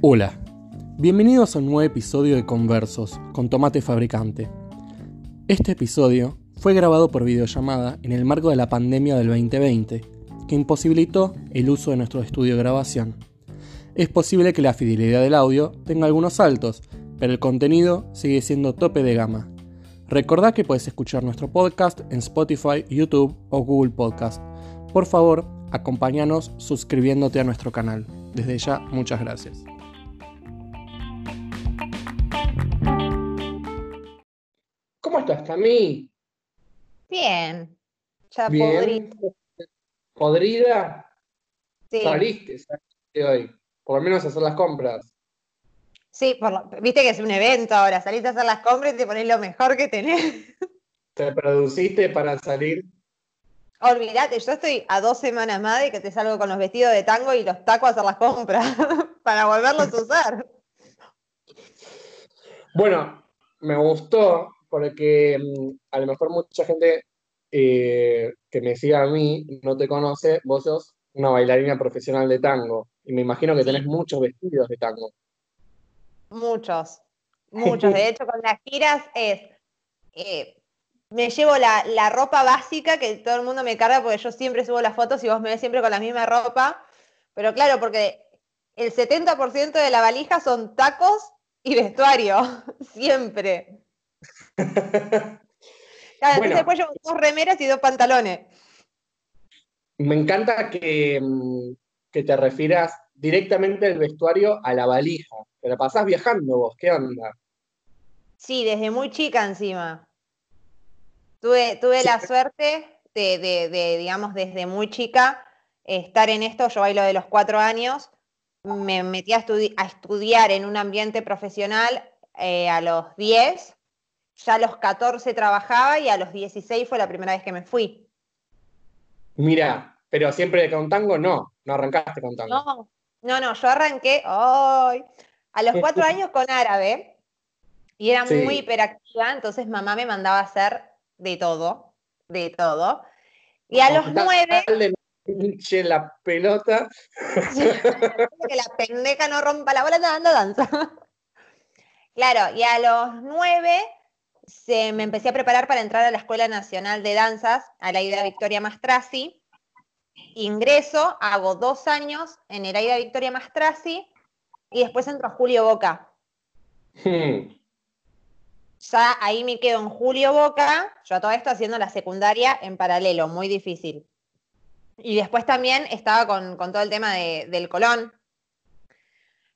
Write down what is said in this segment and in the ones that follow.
Hola, bienvenidos a un nuevo episodio de Conversos con Tomate Fabricante. Este episodio fue grabado por videollamada en el marco de la pandemia del 2020, que imposibilitó el uso de nuestro estudio de grabación. Es posible que la fidelidad del audio tenga algunos saltos, pero el contenido sigue siendo tope de gama. Recordá que puedes escuchar nuestro podcast en Spotify, YouTube o Google Podcast. Por favor, acompáñanos suscribiéndote a nuestro canal. Desde ya, muchas gracias. ¿Cómo estás, Cami? Bien. Ya Bien. ¿Podrida? Sí, Saliste, saliste hoy. Por lo menos a hacer las compras. sí por lo- viste que es un evento ahora. Salís a hacer las compras y te ponés lo mejor que tenés. ¿Te produciste para salir? Olvídate, yo estoy a dos semanas más de que te salgo con los vestidos de tango y los tacos a hacer las compras para volverlos a usar. Bueno, me gustó porque mm, a lo mejor mucha gente eh, que me siga a mí no te conoce. Vos sos una bailarina profesional de tango y me imagino que tenés muchos vestidos de tango. Muchos, muchos. De hecho, con las giras es. eh, me llevo la, la ropa básica que todo el mundo me carga porque yo siempre subo las fotos y vos me ves siempre con la misma ropa. Pero claro, porque el 70% de la valija son tacos y vestuario. Siempre. Claro, entonces Bueno. después llevo dos remeras y dos pantalones. Me encanta que, mm, que te refieras directamente al vestuario a la valija. Te la pasás viajando vos, ¿qué onda? Sí, desde muy chica encima. Tuve, tuve la suerte de, de- de, digamos, desde muy chica estar en esto. Yo bailo de los cuatro años. Me metí a, estudi- a estudiar en un ambiente profesional eh, a los 10. Ya a los 14 trabajaba y a los 16 fue la primera vez que me fui. Mira, pero siempre con tango no, no arrancaste con tango. No, no, no, yo arranqué ¡ay! a los cuatro años con árabe y era Sí. muy hiperactiva, entonces mamá me mandaba a hacer de todo, de todo. Y a los nueve, de no hinche la pelota. que la pendeja no rompa la bola dando danza. Claro, y a los nueve se, me empecé a preparar para entrar a la Escuela Nacional de Danzas, a la Ida Victoria Mastrasi. Ingreso, hago dos años en el Aida Victoria Mastrasi y después entro a Julio Boca. Hmm. Ya ahí me quedo en Julio Boca, yo a todo esto haciendo la secundaria en paralelo, muy difícil. Y después también estaba con, con todo el tema de- del Colón.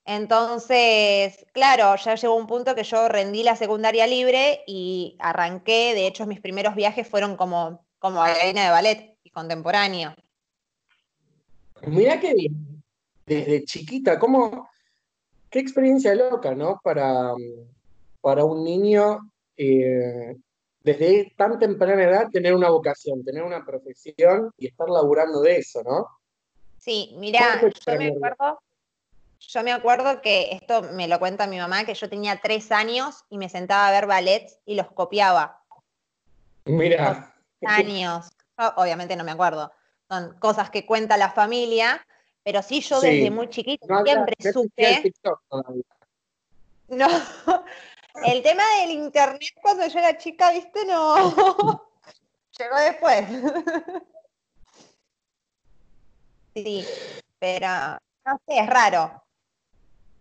Entonces, claro, ya llegó un punto que yo rendí la secundaria libre y arranqué, de hecho mis primeros viajes fueron como, como bailarina de ballet y contemporáneo. Mirá que bien, desde chiquita, ¿cómo, qué experiencia loca, ¿no? Para, para un niño eh, desde tan temprana edad tener una vocación, tener una profesión y estar laburando de eso, ¿no? Sí, mira, ¿Cómo fue tu yo me acuerdo, yo me acuerdo que esto me lo cuenta mi mamá, que yo tenía tres años y me sentaba a ver ballets y los copiaba. Mira, Años. Yo, obviamente no me acuerdo. Son cosas que cuenta la familia, pero sí yo Sí. desde muy chiquita no siempre no supe. No. El tema del internet cuando yo era chica, viste, no. Llegó después. Sí, pero no sé, es raro.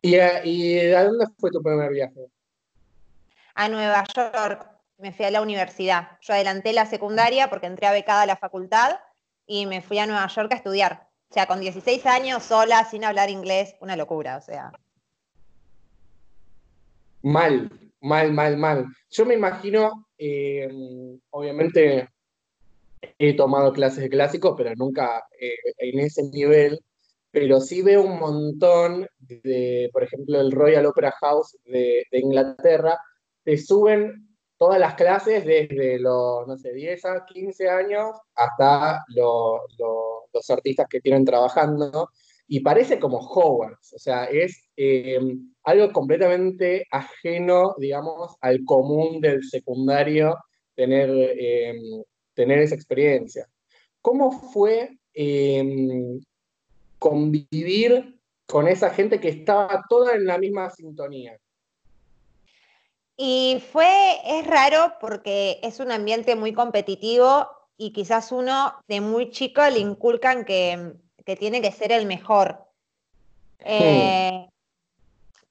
¿Y a, y a dónde fue tu primer viaje? A Nueva York me fui a la universidad. Yo adelanté la secundaria porque entré a becada a la facultad y me fui a Nueva York a estudiar. O sea, con 16 años, sola, sin hablar inglés, una locura, o sea. Mal, mal, mal, mal. Yo me imagino, eh, obviamente he tomado clases de clásicos, pero nunca eh, en ese nivel, pero sí veo un montón de, por ejemplo, el Royal Opera House de, Inglaterra, te suben todas las clases desde los, no sé, 10 a 15 años hasta lo- lo- los artistas que tienen trabajando, y parece como Hogwarts, o sea, es eh, algo completamente ajeno, digamos, al común del secundario tener, eh, tener esa experiencia. ¿Cómo fue eh, convivir con esa gente que estaba toda en la misma sintonía. Y fue, es raro porque es un ambiente muy competitivo y quizás uno de muy chico le inculcan que, tiene que ser el mejor. Eh,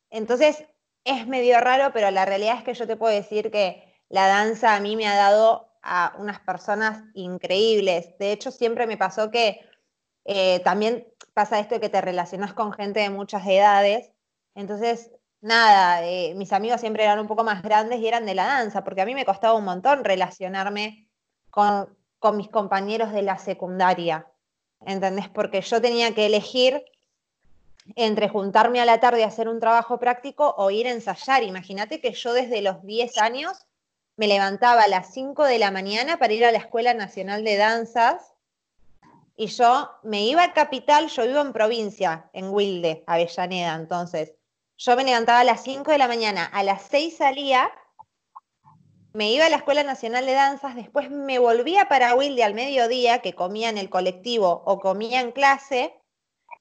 entonces es medio raro, pero la realidad es que yo te puedo decir que la danza a mí me ha dado a unas personas increíbles. De hecho, siempre me pasó que eh, también pasa esto de que te relacionas con gente de muchas edades. Entonces, nada, eh, mis amigos siempre eran un poco más grandes y eran de la danza, porque a mí me costaba un montón relacionarme con, mis compañeros de la secundaria, ¿entendés? Porque yo tenía que elegir entre juntarme a la tarde a hacer un trabajo práctico o ir a ensayar. Imagínate que yo desde los 10 años me levantaba a las 5 de la mañana para ir a la Escuela Nacional de Danzas y yo me iba a Capital, yo vivo en provincia, en Wilde, Avellaneda, entonces yo me levantaba a las 5 de la mañana, a las 6 salía, me iba a la Escuela Nacional de Danzas, después me volvía para Wilde al mediodía, que comía en el colectivo o comía en clase,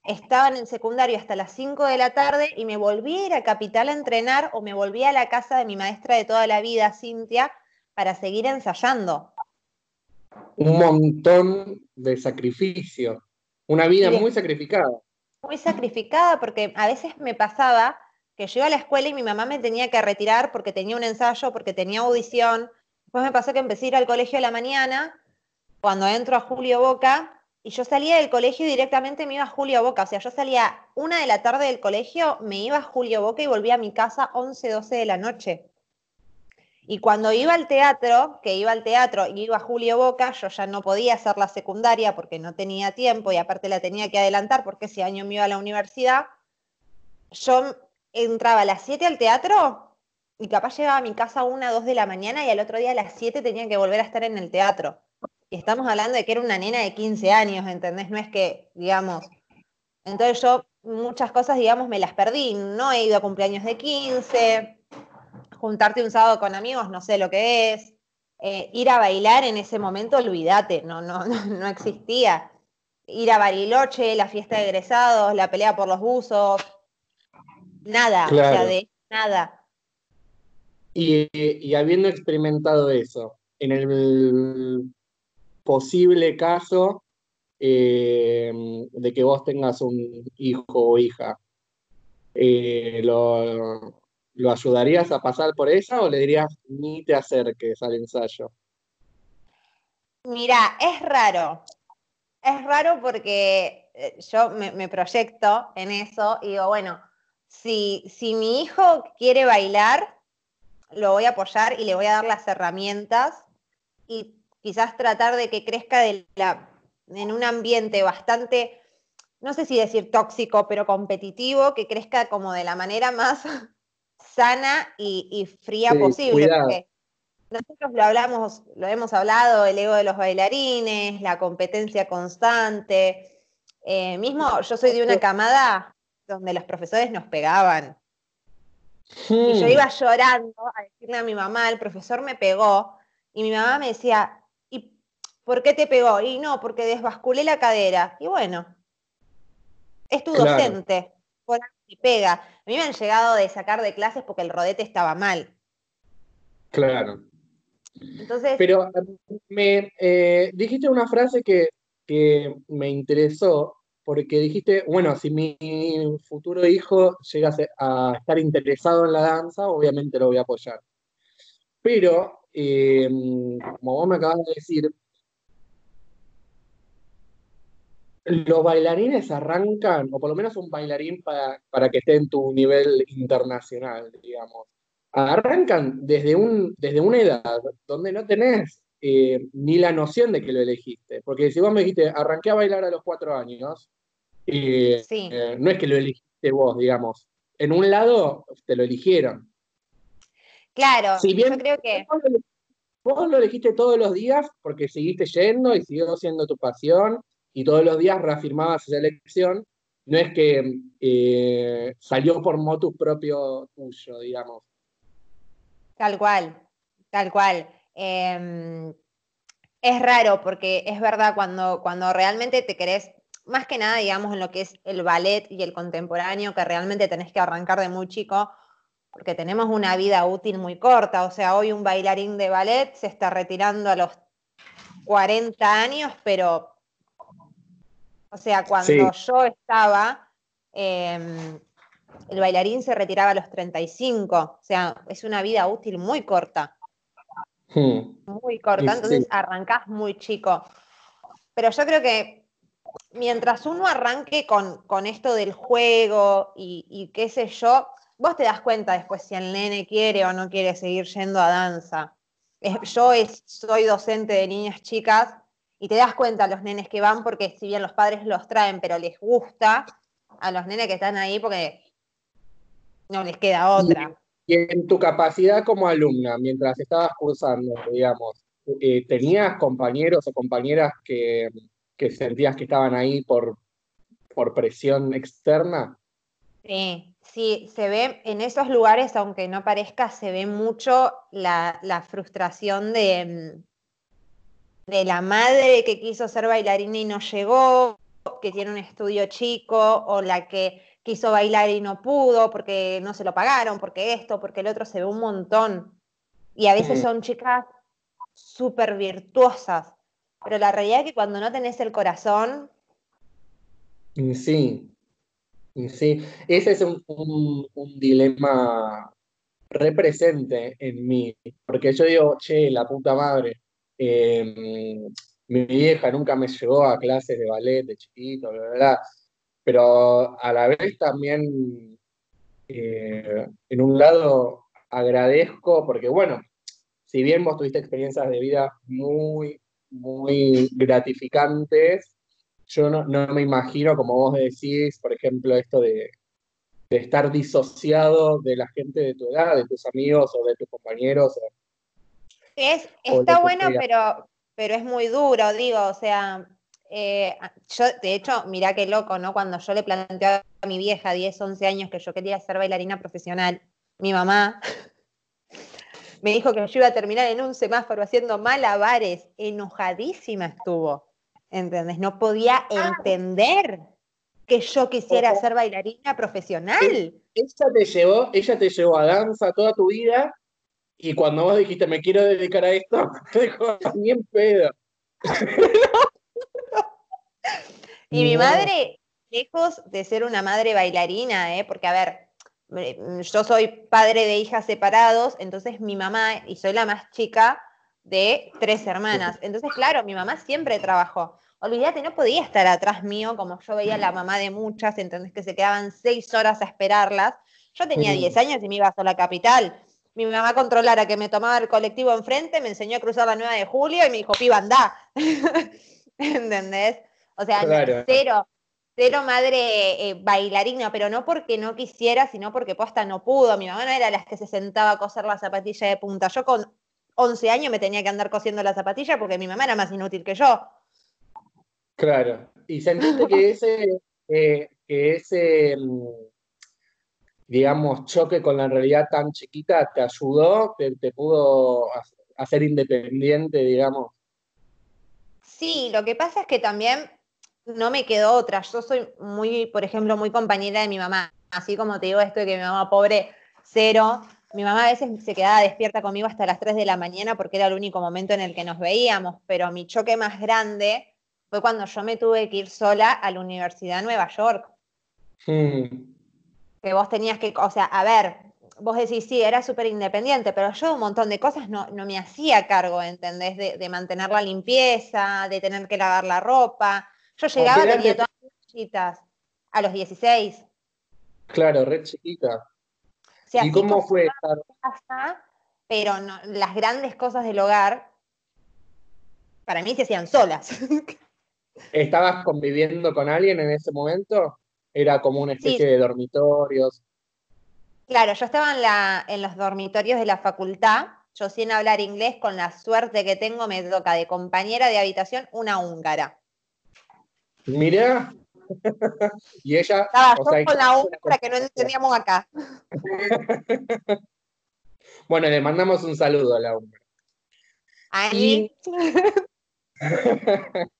estaba en el secundario hasta las 5 de la tarde y me volví a ir a Capital a entrenar o me volví a la casa de mi maestra de toda la vida, Cintia, para seguir ensayando. Un montón de sacrificio, una vida muy sacrificada. Muy sacrificada porque a veces me pasaba que yo iba a la escuela y mi mamá me tenía que retirar porque tenía un ensayo, porque tenía audición. Después me pasó que empecé a ir al colegio a la mañana, cuando entro a Julio Boca, y yo salía del colegio y directamente me iba a Julio Boca. O sea, yo salía una de la tarde del colegio, me iba a Julio Boca y volvía a mi casa 11, 12 de la noche. Y cuando iba al teatro, que iba al teatro y iba Julio Boca, yo ya no podía hacer la secundaria porque no tenía tiempo y aparte la tenía que adelantar porque ese año me iba a la universidad. Yo entraba a las 7 al teatro y capaz llegaba a mi casa a una, dos de la mañana y al otro día a las 7 tenía que volver a estar en el teatro. Y estamos hablando de que era una nena de 15 años, ¿entendés? No es que, digamos, entonces yo muchas cosas, digamos, me las perdí. No he ido a cumpleaños de 15, juntarte un sábado con amigos, no sé lo que es. Eh, ir a bailar en ese momento, olvídate, no, no, no, no existía. Ir a Bariloche, la fiesta de egresados, la pelea por los buzos, Nada, o sea, de nada. Y, habiendo experimentado eso, en el posible caso eh, de que vos tengas un hijo o hija, eh, lo, ayudarías a pasar por eso o le dirías ni te acerques al ensayo? Mira, es raro. Es raro porque eh, yo me proyecto en eso y digo, bueno, si, si mi hijo quiere bailar, lo voy a apoyar y le voy a dar las herramientas y quizás tratar de que crezca en un ambiente bastante, no sé si decir tóxico, pero competitivo, que crezca como de la manera más sana y, fría posible. Porque nosotros lo hablamos, lo hemos hablado, el ego de los bailarines, la competencia constante. Eh, mismo yo soy de una camada donde los profesores nos pegaban. Y yo hmm. iba llorando a decirle a mi mamá, el profesor me pegó, y mi mamá me decía, ¿y por qué te pegó? Y no, porque desbasculé la cadera. Y bueno, es tu docente, por ahí pega. A mí me han llegado de sacar de clases porque el rodete estaba mal. Claro. Entonces, Pero me eh, dijiste una frase que, que me interesó, porque dijiste, bueno, si mi futuro hijo llega a estar interesado en la danza, obviamente lo voy a apoyar. Pero, em, como vos me acabas de decir, los bailarines arrancan, o por lo menos un bailarín para, para que esté en tu nivel internacional, digamos, arrancan desde, un, desde una edad donde no tenés eh, ni la noción de que lo elegiste. Porque si vos me dijiste, arranqué a bailar a los cuatro años, eh, no es que lo elegiste vos, digamos. En un lado te lo eligieron. Claro, si bien, yo creo que. Vos lo elegiste todos los días porque seguiste yendo y siguió siendo tu pasión y todos los días reafirmabas esa elección. No es que eh, salió por motus propio tuyo, digamos. Tal cual, tal cual. Em, es raro porque es verdad, cuando, cuando realmente te querés más que nada, digamos, en lo que es el ballet y el contemporáneo, que realmente tenés que arrancar de muy chico, porque tenemos una vida útil muy corta. O sea, hoy un bailarín de ballet se está retirando a los 40 años, pero, o sea, cuando yo estaba, em, el bailarín se retiraba a los 35. O sea, es una vida útil muy corta. Hmm. Muy corta, entonces arrancás muy chico. Pero yo creo que mientras uno arranque con, esto del juego y, qué sé yo, vos te das cuenta después si el nene quiere o no quiere seguir yendo a danza. yo soy docente de niñas chicas y te das cuenta a los nenes que van porque si bien los padres los traen, pero les gusta a los nenes que están ahí porque no les queda otra. Y, en tu capacidad como alumna, mientras estabas cursando, digamos, eh, ¿tenías compañeros o compañeras que, que sentías que estaban ahí por, por presión externa? Sí, sí, se ve en esos lugares, aunque no parezca, se ve mucho la, frustración de, de la madre que quiso ser bailarina y no llegó, que tiene un estudio chico, o la que quiso bailar y no pudo porque no se lo pagaron, porque esto, porque el otro, se ve un montón. Y a veces son chicas súper virtuosas, pero la realidad es que cuando no tenés el corazón... Sí, sí, ese es un, dilema represente en mí, porque yo digo, che, la puta madre, em, mi vieja nunca me llevó a clases de ballet de chiquito, bla, pero a la vez también, eh, en un lado, agradezco, porque bueno, si bien vos tuviste experiencias de vida muy, muy gratificantes. Yo no, me imagino, como vos decís, por ejemplo, esto de, estar disociado de la gente de tu edad, de tus amigos o de tus compañeros. Es, está bueno, pero, pero es muy duro, digo, o sea, eh, yo, de hecho, mirá qué loco, ¿no? Cuando yo le planteé a mi vieja, 10, 11 años, que yo quería ser bailarina profesional, mi mamá me dijo que yo iba a terminar en un semáforo haciendo malabares, enojadísima estuvo, ¿entendés? No podía ah. entender que yo quisiera ser bailarina profesional. Ella te llevó, ella te llevó a danza toda tu vida y cuando vos dijiste me quiero dedicar a esto, te dijo, bien pedo. y mi madre, lejos de ser una madre bailarina, ¿eh? porque a ver, yo soy padre de hijas separados, entonces mi mamá, y soy la más chica de tres hermanas, entonces claro, mi mamá siempre trabajó. Olvídate, no podía estar atrás mío como yo veía la mamá de muchas, entonces que se quedaban seis horas a esperarlas. Yo tenía diez años y me iba a la capital. Mi mamá controlara que me tomaba el colectivo enfrente, me enseñó a cruzar la 9 de julio y me dijo, piba, anda. ¿Entendés? O sea, cero cero madre eh, bailarina, pero no porque no quisiera, sino porque posta no pudo. Mi mamá no era la que se sentaba a coser la zapatilla de punta. Yo con 11 años me tenía que andar cosiendo la zapatilla porque mi mamá era más inútil que yo. Claro. ¿Y sentiste que ese, eh, que ese mm, digamos, choque con la realidad tan chiquita te ayudó, te, te pudo hacer independiente, digamos? Sí, lo que pasa es que también no me quedó otra. Yo soy muy, por ejemplo, muy compañera de mi mamá. Así como te digo esto de que mi mamá pobre, cero. Mi mamá a veces se quedaba despierta conmigo hasta las 3 de la mañana porque era el único momento en el que nos veíamos, pero mi choque más grande fue cuando yo me tuve que ir sola a la Universidad de Nueva York. Hmm. Que vos tenías que, o sea, a ver, vos decís, sí, era súper independiente, pero yo un montón de cosas no, me hacía cargo, ¿entendés? De, de, mantener la limpieza, de tener que lavar la ropa, yo llegaba, tenía todas las chiquitas, a los 16. Claro, red chiquita. ¿Y cómo fue estar? pero las grandes cosas del hogar, para mí se hacían solas. ¿Estabas conviviendo con alguien en ese momento? ¿Era como una especie de dormitorios? Claro, yo estaba en, la, en los dormitorios de la facultad. Yo sin hablar inglés, con la suerte que tengo, me toca de compañera de habitación una húngara. Mira. y ella. Estaba o con la húngara que no entendíamos acá. bueno, le mandamos un saludo a la húngara. Ahí.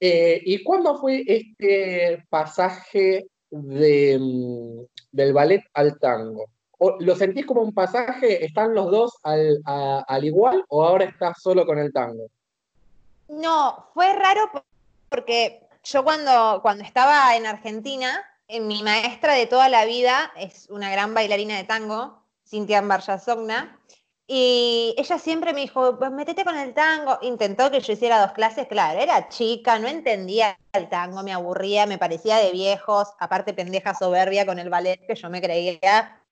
Eh, ¿Y cuándo fue este pasaje mm, del ballet al tango? ¿Lo sentís como un pasaje? ¿Están los dos al, al igual o ahora estás solo con el tango? No, fue raro porque yo cuando, cuando estaba en Argentina, eh, mi maestra de toda la vida es una gran bailarina de tango, Cintia Sogna, y ella siempre me dijo, pues metete con el tango. Intentó que yo hiciera dos clases, claro, era chica, no entendía el tango, me aburría, me parecía de viejos, aparte pendeja soberbia con el ballet que yo me creía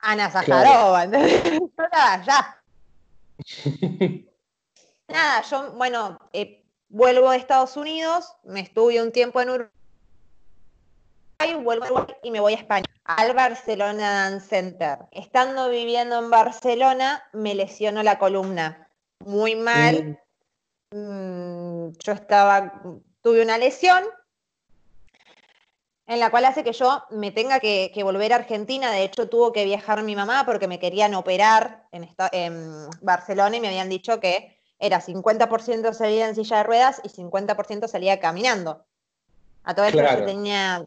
Ana Sajarova, ya. Nada, yo, bueno, eh, vuelvo a Estados Unidos, me estuve un tiempo en Uruguay, vuelvo y me voy a España, al Barcelona Dance Center. Estando viviendo en Barcelona, me lesionó la columna. Muy mal. Mm, yo estaba, tuve una lesión en la cual hace que yo me tenga que, volver a Argentina. De hecho, tuvo que viajar mi mamá porque me querían operar en, en Barcelona y me habían dicho que era 50% salía en silla de ruedas y 50% salía caminando. A todo esto yo tenía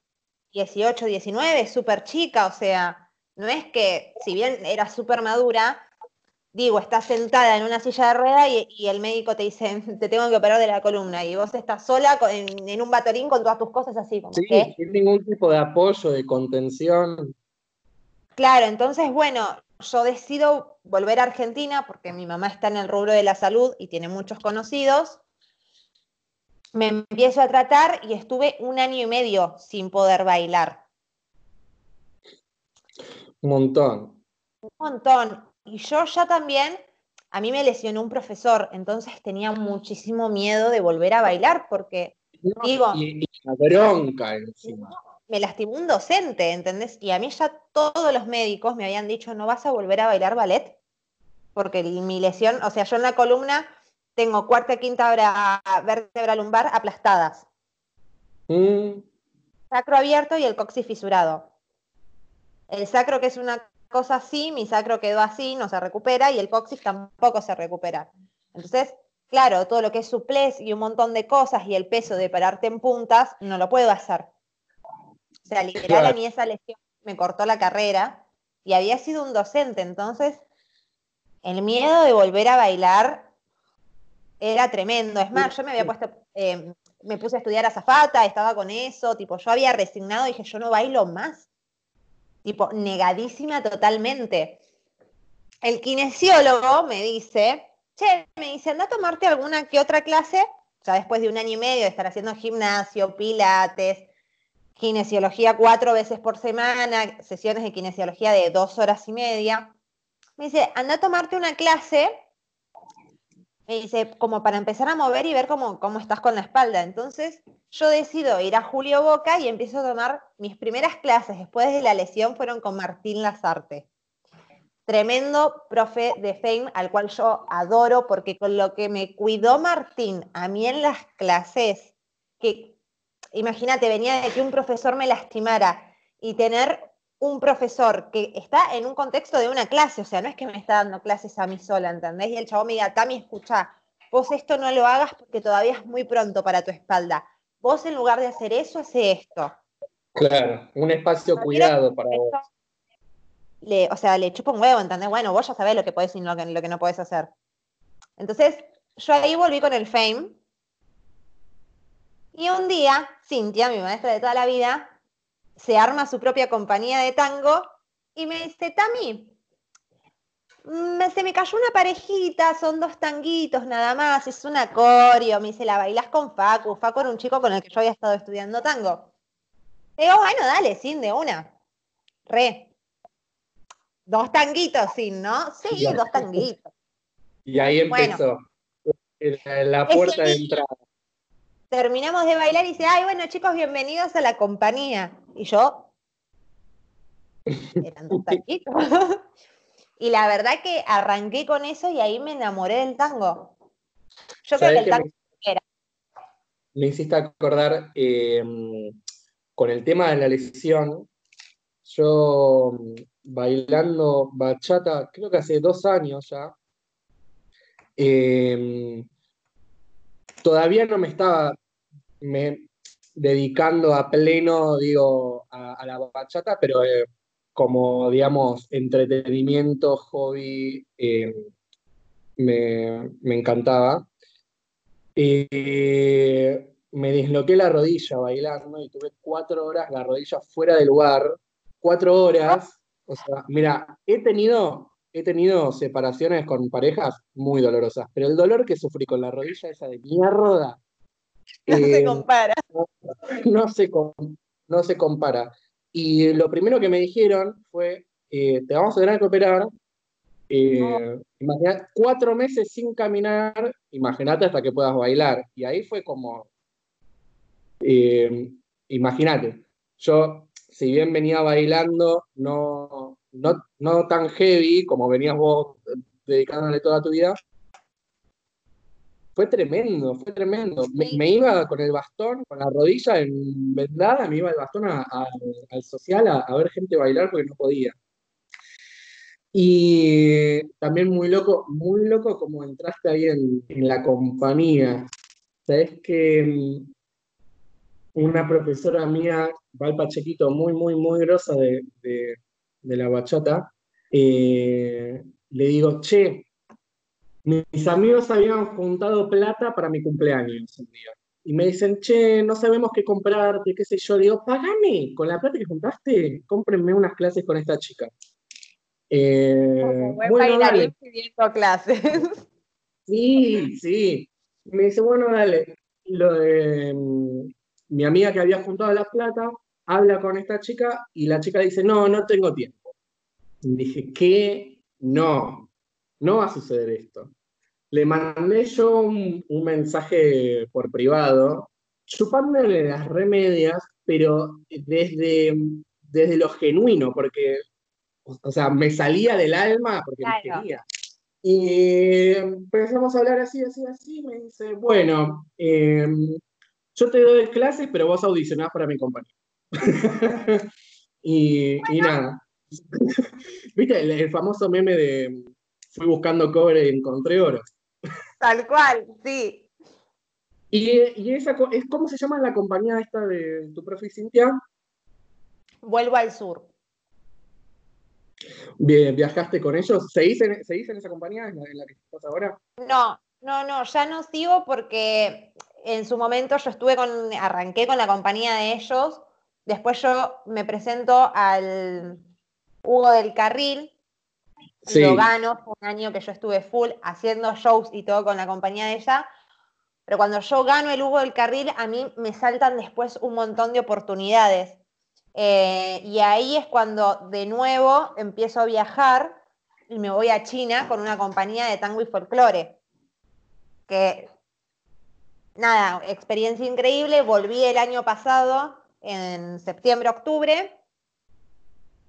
18, 19, súper chica, o sea, no es que, si bien era súper madura, digo, estás sentada en una silla de ruedas y, el médico te dice, te tengo que operar de la columna, y vos estás sola en, un batorín con todas tus cosas así. Como sí, sin ningún tipo de apoyo, de contención. Claro, entonces, bueno, yo decido volver a Argentina porque mi mamá está en el rubro de la salud y tiene muchos conocidos. Me empiezo a tratar y estuve un año y medio sin poder bailar. Un montón. Un montón. Y yo ya también, a mí me lesionó un profesor, entonces tenía muchísimo miedo de volver a bailar porque, digo... Y, la bronca encima me lastimó un docente, ¿entendés? Y a mí ya todos los médicos me habían dicho, no vas a volver a bailar ballet, porque mi lesión, o sea, yo en la columna tengo cuarta y quinta vértebra lumbar aplastadas. Mm. Sacro abierto y el coxis fisurado. El sacro que es una cosa así, mi sacro quedó así, no se recupera y el coxis tampoco se recupera. Entonces, claro, todo lo que es suplés y un montón de cosas y el peso de pararte en puntas, no lo puedo hacer sea, literal a mí esa lesión me cortó la carrera y había sido un docente, entonces el miedo de volver a bailar era tremendo. Es más, yo me había puesto, eh, me puse a estudiar azafata, estaba con eso, tipo, yo había resignado y dije, yo no bailo más. Tipo, negadísima totalmente. El kinesiólogo me dice, che, me dice, anda a tomarte alguna que otra clase, o sea, después de un año y medio de estar haciendo gimnasio, pilates, kinesiología cuatro veces por semana, sesiones de kinesiología de dos horas y media. Me dice, anda a tomarte una clase, me dice, como para empezar a mover y ver cómo, cómo estás con la espalda. Entonces yo decido ir a Julio Boca y empiezo a tomar mis primeras clases después de la lesión fueron con Martín Lazarte. Tremendo profe de FAME al cual yo adoro porque con lo que me cuidó Martín a mí en las clases, que imagínate, venía de que un profesor me lastimara y tener un profesor que está en un contexto de una clase, o sea, no es que me está dando clases a mí sola, ¿entendés? Y el chavo me diga, Tami, escucha, vos esto no lo hagas porque todavía es muy pronto para tu espalda. Vos en lugar de hacer eso, hace esto. Claro, un espacio cuidado para vos. Le, o sea, le chupa un huevo, ¿entendés? Bueno, vos ya sabés lo que podés y lo que, lo que no podés hacer. Entonces, yo ahí volví con el fame, y un día, Cintia, mi maestra de toda la vida, se arma su propia compañía de tango y me dice, Tami, se me cayó una parejita, son dos tanguitos nada más, es una coreo, me dice, la bailás con Facu, Facu era un chico con el que yo había estado estudiando tango. Le digo, bueno, dale, sin de una. Re. Dos tanguitos, sin, ¿no? Sí, dos tanguitos. Y ahí empezó la puerta de entrada terminamos de bailar y dice, ay, bueno chicos, bienvenidos a la compañía. Y yo, eran dos taquitos. y la verdad que arranqué con eso y ahí me enamoré del tango. Yo creo que el tango me, era. Me hiciste acordar em, con el tema de la lesión. Yo bailando bachata, creo que hace dos años ya. Em, todavía no me estaba me dedicando a pleno, digo, a, la bachata, pero eh, como, digamos, entretenimiento, hobby, eh, me, encantaba. Eh, me disloqué la rodilla bailando y tuve cuatro horas la rodilla fuera del lugar, cuatro horas. O sea, mira, he tenido, he tenido separaciones con parejas muy dolorosas, pero el dolor que sufrí con la rodilla esa de mierda. No se eh, compara. No, se, no se compara. Y lo primero que me dijeron fue, eh, te vamos a tener que operar. Eh, cuatro meses sin caminar, imagínate hasta que puedas bailar. Y ahí fue como, eh, imagínate, yo, si bien venía bailando, no, no, no tan heavy como venías vos dedicándole toda tu vida, fue tremendo, fue tremendo. Me, iba con el bastón, con la rodilla en vendada, me iba el bastón al social a, ver gente bailar porque no podía. Y también muy loco, muy loco como entraste ahí en, la compañía. Sabes que mm, una profesora mía, Val Pachequito, muy, muy, muy grosa de, la bachata, eh, le digo, che, mis amigos habían juntado plata para mi cumpleaños un día. Y me dicen, che, no sabemos qué comprarte, qué sé yo. Digo, pagame, con la plata que juntaste, cómprenme unas clases con esta chica. Eh, bueno, dale. pidiendo clases. Sí, sí. Me dice, bueno, dale. Lo de, mm, mi amiga que había juntado la plata habla con esta chica y la chica dice, no, no tengo tiempo. Y dije, ¿qué? No, no va a suceder esto. Le mandé yo un, mensaje por privado, chupándole las remedias, pero desde, desde lo genuino, porque, o sea, me salía del alma porque me quería. Y empezamos a hablar así, así, así, me dice, bueno, em, yo te doy clases, pero vos audicionás para mi compañía. y, nada. ¿Viste el, famoso meme de fui buscando cobre y encontré oro. Tal cual, sí. ¿Y, esa, es, cómo se llama la compañía esta de tu profe Cintia? Vuelvo al sur. Bien, ¿viajaste con ellos? ¿Seguís en, en esa compañía en la, que estás ahora? No, no, no, ya no sigo porque en su momento yo estuve con, arranqué con la compañía de ellos, después yo me presento al Hugo del Carril, lo gano, fue un año que yo estuve full haciendo shows y todo con la compañía de ella. Pero cuando yo gano el Hugo del Carril, a mí me saltan después un montón de oportunidades. Eh, y ahí es cuando de nuevo empiezo a viajar y me voy a China con una compañía de tango y folclore. Que, nada, experiencia increíble. Volví el año pasado, en septiembre, octubre,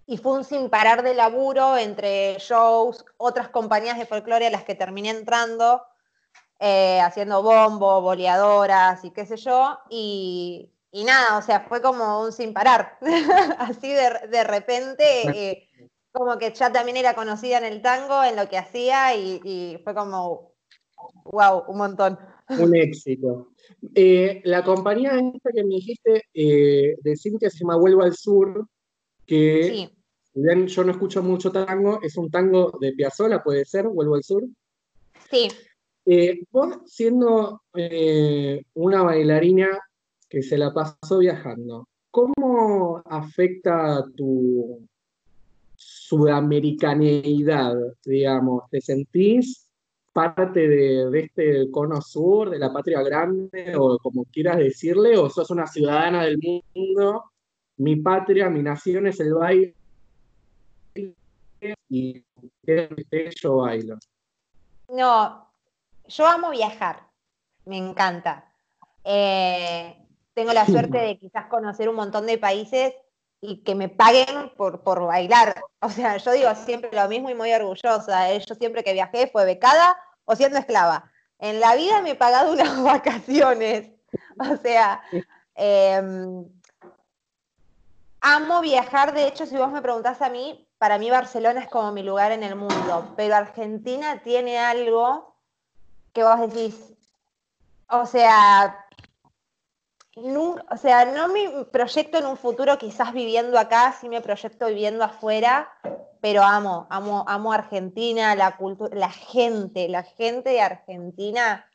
y fue un sin parar de laburo entre shows, otras compañías de folclore a las que terminé entrando, eh, haciendo bombo, boleadoras y qué sé yo, y, nada, o sea, fue como un sin parar, así de, repente, eh, como que ya también era conocida en el tango, en lo que hacía, y, fue como, wow, un montón. Un éxito. Eh, la compañía esta que me dijiste de Cintia se llama Vuelvo al Sur, que bien yo no escucho mucho tango, es un tango de Piazzolla, puede ser, Vuelvo al Sur. Sí. Eh, vos siendo eh, una bailarina que se la pasó viajando, ¿cómo afecta tu sudamericaneidad, digamos? ¿Te sentís parte de, de, este cono sur, de la patria grande, o como quieras decirle, o sos una ciudadana del mundo? Mi patria, mi nación es el baile y yo bailo. No, yo amo viajar, me encanta. Eh, tengo la suerte de quizás conocer un montón de países y que me paguen por, por bailar. O sea, yo digo siempre lo mismo y muy orgullosa. ¿eh? Yo siempre que viajé fue becada o siendo esclava. En la vida me he pagado unas vacaciones. O sea, em, amo viajar. De hecho, si vos me preguntás a mí, para mí Barcelona es como mi lugar en el mundo, pero Argentina tiene algo que vos decís, o sea, o sea, no me proyecto en un futuro quizás viviendo acá, sí me proyecto viviendo afuera, pero amo, amo, amo Argentina, la cultura, la gente, la gente de Argentina.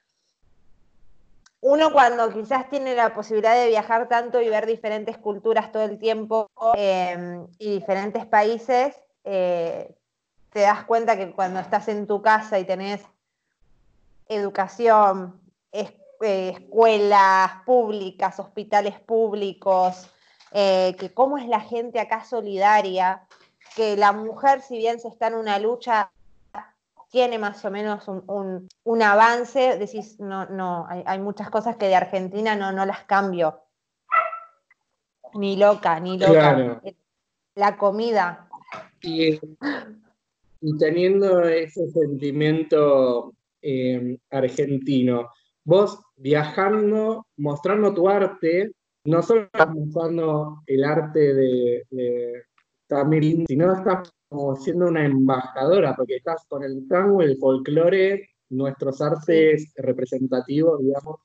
Uno cuando quizás tiene la posibilidad de viajar tanto y ver diferentes culturas todo el tiempo em, y diferentes países, eh, te das cuenta que cuando estás en tu casa y tenés educación, eh, escuelas públicas, hospitales públicos, eh, que cómo es la gente acá solidaria, que la mujer, si bien se está en una lucha, tiene más o menos un, avance, decís, no, no, hay, muchas cosas que de Argentina no, no las cambio. Ni loca, ni loca. La comida. Y, teniendo ese sentimiento eh, argentino, vos viajando, mostrando tu arte, no solo estás mostrando el arte de, de Tamirín, sino estás como siendo una embajadora, porque estás con el tango, el folclore, nuestros artes representativos, digamos.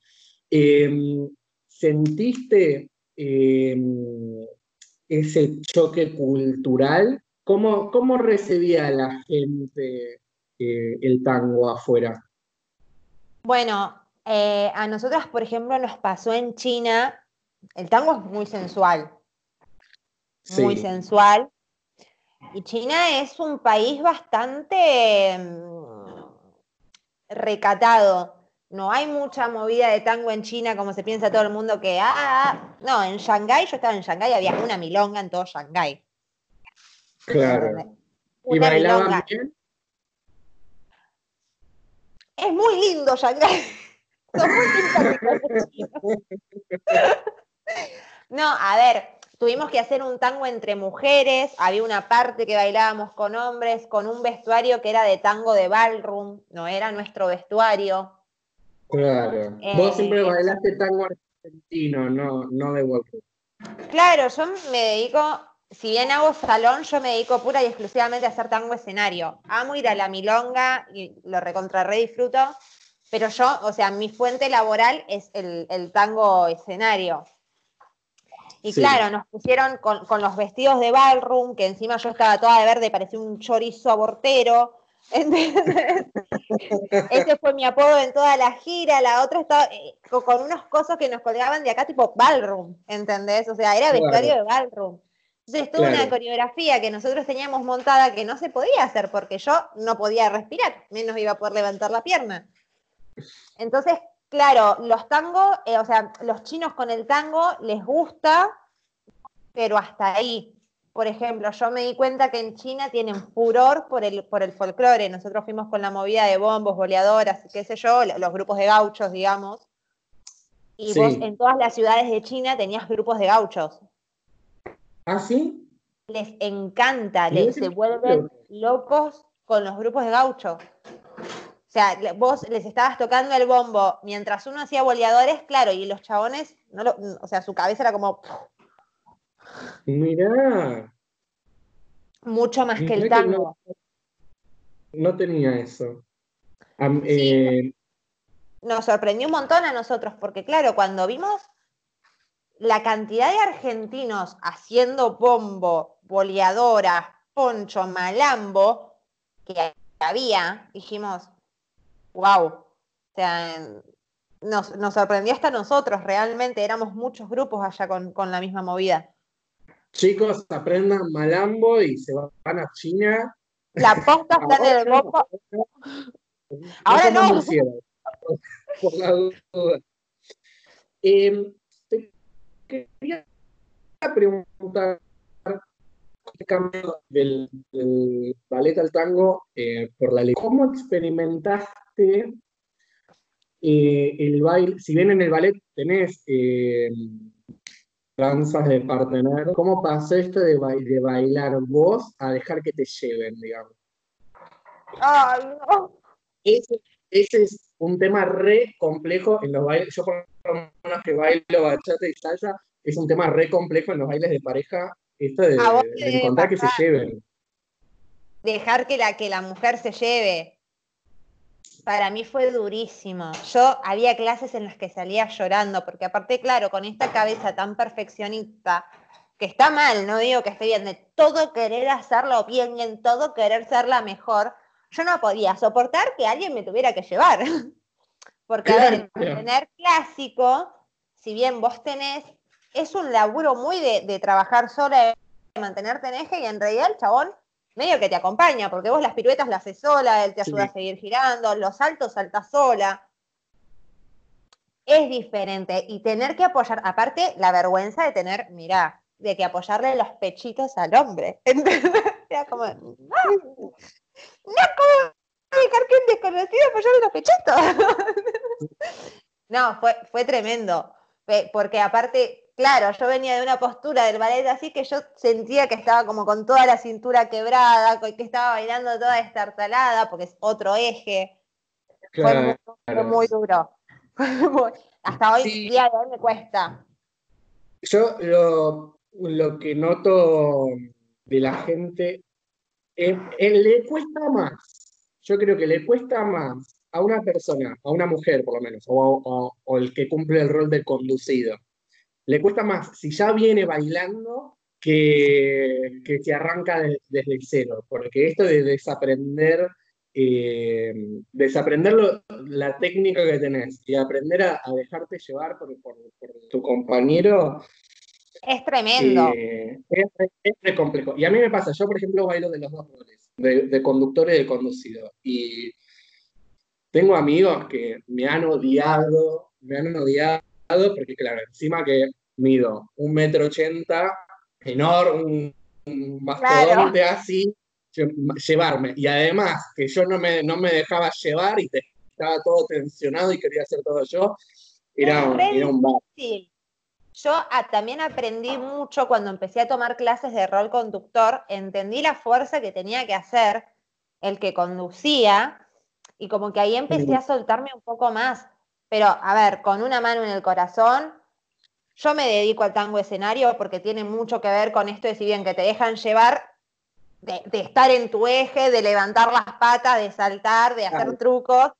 Em, ¿Sentiste em, ese choque cultural? ¿Cómo, cómo recibía la gente eh, el tango afuera? Bueno, eh, a nosotras, por ejemplo, nos pasó en China, el tango es muy sensual, muy sensual. Y China es un país bastante mm, recatado. No hay mucha movida de tango en China como se piensa todo el mundo que, ah, ah, ah". no, en Shanghái, yo estaba en Shanghái, había una milonga en todo Shanghái. Claro. ¿Y bailaban bien? Es muy lindo Shanghái. No, a ver, tuvimos que hacer un tango entre mujeres, había una parte que bailábamos con hombres, con un vestuario que era de tango de ballroom, no era nuestro vestuario. Claro. Vos eh, siempre bailaste tango argentino, no, no de ballroom. Claro, yo me dedico, si bien hago salón, yo me dedico pura y exclusivamente a hacer tango escenario. Amo ir a la milonga y lo recontrarré disfruto, pero yo, o sea, mi fuente laboral es el, tango escenario. Y claro, nos pusieron con, los vestidos de ballroom, que encima yo estaba toda de verde, parecía un chorizo abortero. Ese fue mi apodo en toda la gira. La otra estaba eh, con unos cosos que nos colgaban de acá, tipo ballroom, ¿entendés? O sea, era vestuario de ballroom. Entonces, toda una coreografía que nosotros teníamos montada que no se podía hacer porque yo no podía respirar, menos iba a poder levantar la pierna. Entonces, claro, los tangos, eh, o sea, los chinos con el tango les gusta, pero hasta ahí. Por ejemplo, yo me di cuenta que en China tienen furor por el, por el folclore. Nosotros fuimos con la movida de bombos, boleadoras, qué sé yo, los grupos de gauchos, digamos. Y vos en todas las ciudades de China tenías grupos de gauchos. ¿Ah, sí? Les encanta, les, se vuelven locos con los grupos de gauchos. O sea, vos les estabas tocando el bombo mientras uno hacía boleadores, claro, y los chabones, no o sea, su cabeza era como. Mirá. Mucho más que el tango. no, tenía eso. Eh, Nos sorprendió un montón a nosotros, porque claro, cuando vimos la cantidad de argentinos haciendo bombo, boleadoras, poncho, malambo, que había, dijimos, wow. O sea, nos, nos, sorprendió hasta nosotros, realmente éramos muchos grupos allá con, la misma movida. Chicos, aprendan malambo y se van a China. La posta está en el bombo. Ahora no. Por la duda. Eh, te quería preguntar el cambio del, ballet al tango eh, por la ley. ¿Cómo experimentaste eh, el baile, si bien en el ballet tenés eh, danzas de partener, ¿cómo pasó esto de, de, bailar vos a dejar que te lleven, digamos? No. Ese, es un tema re complejo en los bailes. Yo por lo menos que bailo bachata y salsa, es un tema re complejo en los bailes de pareja, esto de, encontrar que se lleven. Dejar que la, que la mujer se lleve. Para mí fue durísimo. Yo había clases en las que salía llorando, porque aparte, claro, con esta cabeza tan perfeccionista, que está mal, no digo que esté bien, de todo querer hacerlo bien y en todo querer ser la mejor, yo no podía soportar que alguien me tuviera que llevar. Porque, a ver, mantener clásico, si bien vos tenés, es un laburo muy de, trabajar sola, de mantenerte en eje, y en realidad el chabón medio que te acompaña, porque vos las piruetas las haces sola, él te ayuda a seguir girando, los saltos saltas sola. Es diferente. Y tener que apoyar, aparte, la vergüenza de tener, mirá, de que apoyarle los pechitos al hombre. Era como, no, no, ¿cómo dejar que un desconocido apoyarle los pechitos? no, fue, fue tremendo. Porque aparte, claro, yo venía de una postura del ballet así que yo sentía que estaba como con toda la cintura quebrada, que estaba bailando toda estartalada, porque es otro eje. Fue, muy, duro. hasta hoy día me cuesta. Yo lo, lo que noto de la gente, es, le cuesta más, yo creo que le cuesta más a una persona, a una mujer por lo menos, o, o el que cumple el rol de conducido, le cuesta más si ya viene bailando que, que se arranca desde cero, porque esto de desaprender, eh, desaprender la técnica que tenés y aprender a, dejarte llevar por, tu compañero. Es tremendo. Eh, es, complejo. Y a mí me pasa, yo por ejemplo bailo de los dos roles, de, de conductor y de conducido. Y tengo amigos que me han odiado, me han odiado porque claro, encima que mido un metro ochenta, enorme, un, mastodonte así, llevarme. Y además que yo no me, no me dejaba llevar y estaba todo tensionado y quería hacer todo yo, era, un bar. Yo ah, también aprendí mucho cuando empecé a tomar clases de rol conductor, entendí la fuerza que tenía que hacer el que conducía y como que ahí empecé a soltarme un poco más. Pero, a ver, con una mano en el corazón, yo me dedico al tango escenario porque tiene mucho que ver con esto de si bien que te dejan llevar, de, estar en tu eje, de levantar las patas, de saltar, de hacer trucos,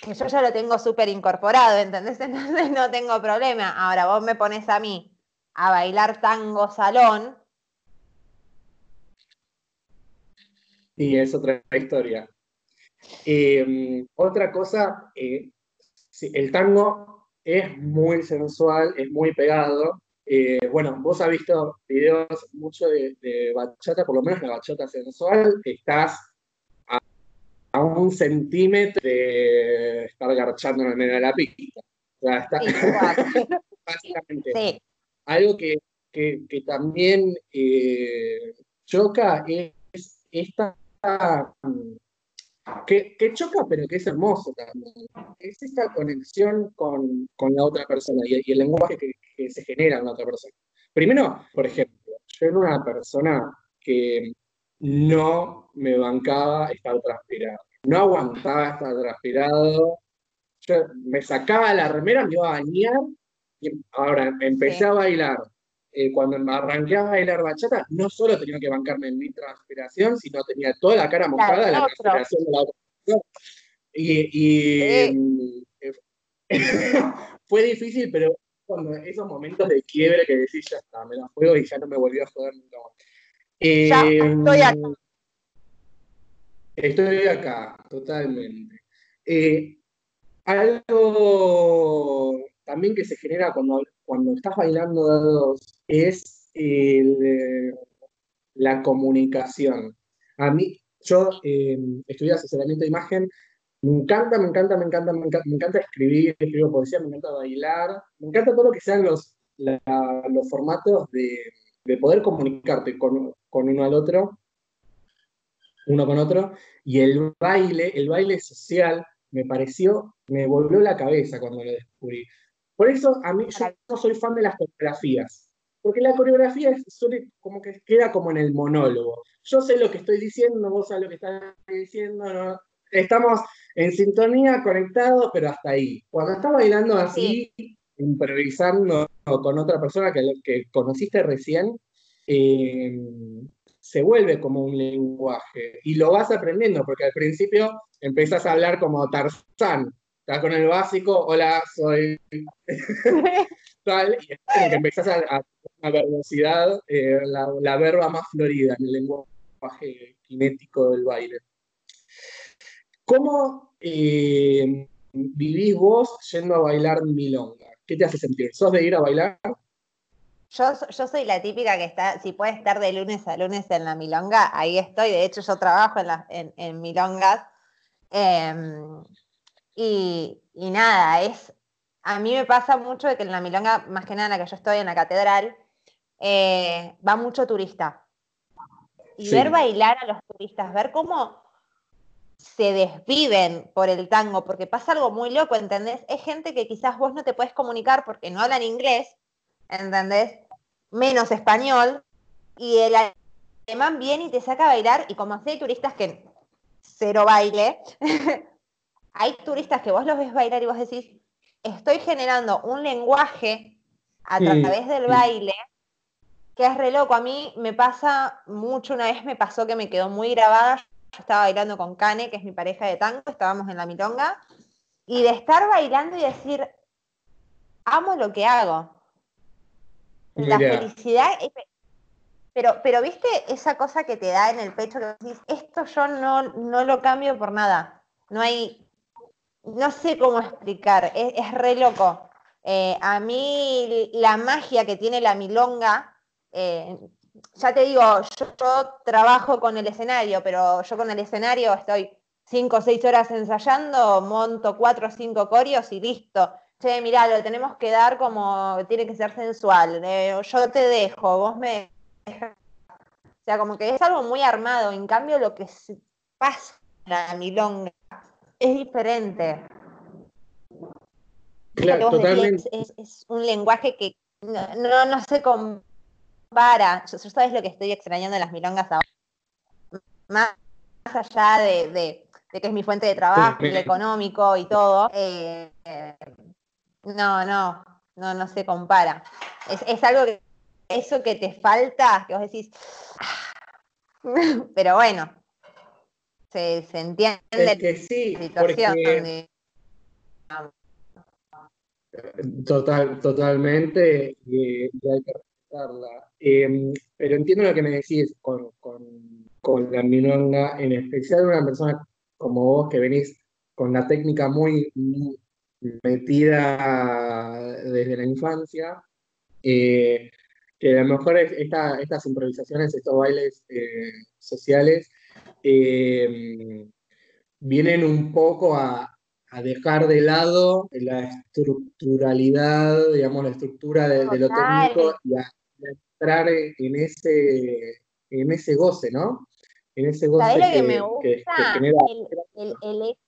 que yo ya lo tengo súper incorporado, ¿entendés? Entonces no tengo problema. Ahora vos me pones a mí a bailar tango salón. Y es otra historia. Eh, otra cosa, eh, el tango es muy sensual, es muy pegado. Eh, bueno, vos has visto videos mucho de, bachata, por lo menos la bachata sensual, estás a, un centímetro de estar garchando en el medio de la pista. O sea, está, básicamente. Algo que, también eh, choca es esta que, choca, pero que es hermoso también. Es esta conexión con, la otra persona y, el lenguaje que, se genera en la otra persona. Primero, por ejemplo, yo era una persona que no me bancaba estar transpirado, no aguantaba estar transpirado. Yo me sacaba la remera, me iba a bañar y ahora empecé a bailar eh, cuando me arranqué a bailar bachata, no solo tenía que bancarme en mi transpiración, sino tenía toda la cara mojada de la transpiración de la otra. Y, mm, fue difícil, pero cuando esos momentos de quiebre que decís, ya está, me la juego y ya no me volví a joder nunca más. estoy acá. Em, estoy acá, totalmente. Eh, algo también que se genera cuando, cuando estás bailando dados es eh, la comunicación. A mí, yo eh, estudié asesoramiento de imagen, me encanta, me encanta, me encanta, me encanta, escribir, escribo poesía, me encanta bailar, me encanta todo lo que sean los, los formatos de, poder comunicarte con, uno al otro, uno con otro, y el baile, el baile social, me pareció, me volvió la cabeza cuando lo descubrí. Por eso a mí yo no soy fan de las fotografías. Porque la coreografía suele como que queda como en el monólogo. Yo sé lo que estoy diciendo, vos sabés lo que estás diciendo, estamos en sintonía, conectados, pero hasta ahí. Cuando estás bailando así, improvisando con otra persona que, que conociste recién, eh, se vuelve como un lenguaje. Y lo vas aprendiendo, porque al principio empiezas a hablar como Tarzán, estás con el básico, hola, soy tal, y es como que empezás a, a una verbosidad, eh, la, la verba más florida en el lenguaje kinético del baile. ¿Cómo eh, vivís vos yendo a bailar milonga? ¿Qué te hace sentir? ¿Sos de ir a bailar? Yo, yo soy la típica que está, si puede estar de lunes a lunes en la milonga, ahí estoy. De hecho, yo trabajo en, la- en- en milongas. Em, y, y nada, es. A mí me pasa mucho de que en la milonga, más que nada en la que yo estoy, en la catedral, eh, va mucho turista. Y Sí. ver bailar a los turistas, ver cómo se desviven por el tango, porque pasa algo muy loco, ¿entendés? Es gente que quizás vos no te puedes comunicar porque no hablan inglés, ¿entendés? Menos español, y el alemán viene y te saca a bailar, y como así hay turistas que cero baile, hay turistas que vos los ves bailar y vos decís, estoy generando un lenguaje a través del baile que es re loco. A mí me pasa mucho, una vez me pasó que me quedó muy grabada. Yo estaba bailando con Cane, que es mi pareja de tango, estábamos en la milonga, y de estar bailando y decir, amo lo que hago. La felicidad, pero, pero viste esa cosa que te da en el pecho que decís, esto yo no, no lo cambio por nada. No hay, no sé cómo explicar, es, re loco. Eh, a mí la magia que tiene la milonga, eh, ya te digo, yo, trabajo con el escenario, pero yo con el escenario estoy cinco o seis horas ensayando, monto cuatro o cinco corios y listo. Che, mirá, lo tenemos que dar como tiene que ser sensual. eh, yo te dejo, vos me dejas. O sea, como que es algo muy armado. En cambio, lo que pasa en la milonga es diferente. Claro, totalmente. Es, es un lenguaje que no, no, no se compara. Yo, sabes lo que estoy extrañando de las milongas ahora. Más allá de, de- de que es mi fuente de trabajo, y lo económico y todo. eh, eh, no, no, no, no se compara. Es, es algo que eso que te falta, que vos decís. "Ah". Pero bueno, se, se entiende Es que sí, la situación. porque de- total, totalmente, y, y hay que respetarla. Eh, pero entiendo lo que me decís con, con, con la milonga, en especial una persona como vos que venís con la técnica muy, muy metida desde la infancia, eh, que a lo mejor es- esta- estas improvisaciones, estos bailes eh, sociales, eh, vienen un poco a, a dejar de lado la estructuralidad, digamos, la estructura de, de lo técnico y a, entrar en ese, en ese goce, ¿no? En ese goce ¿Sabés lo que que, me que- que gusta? genera. El, el- el he-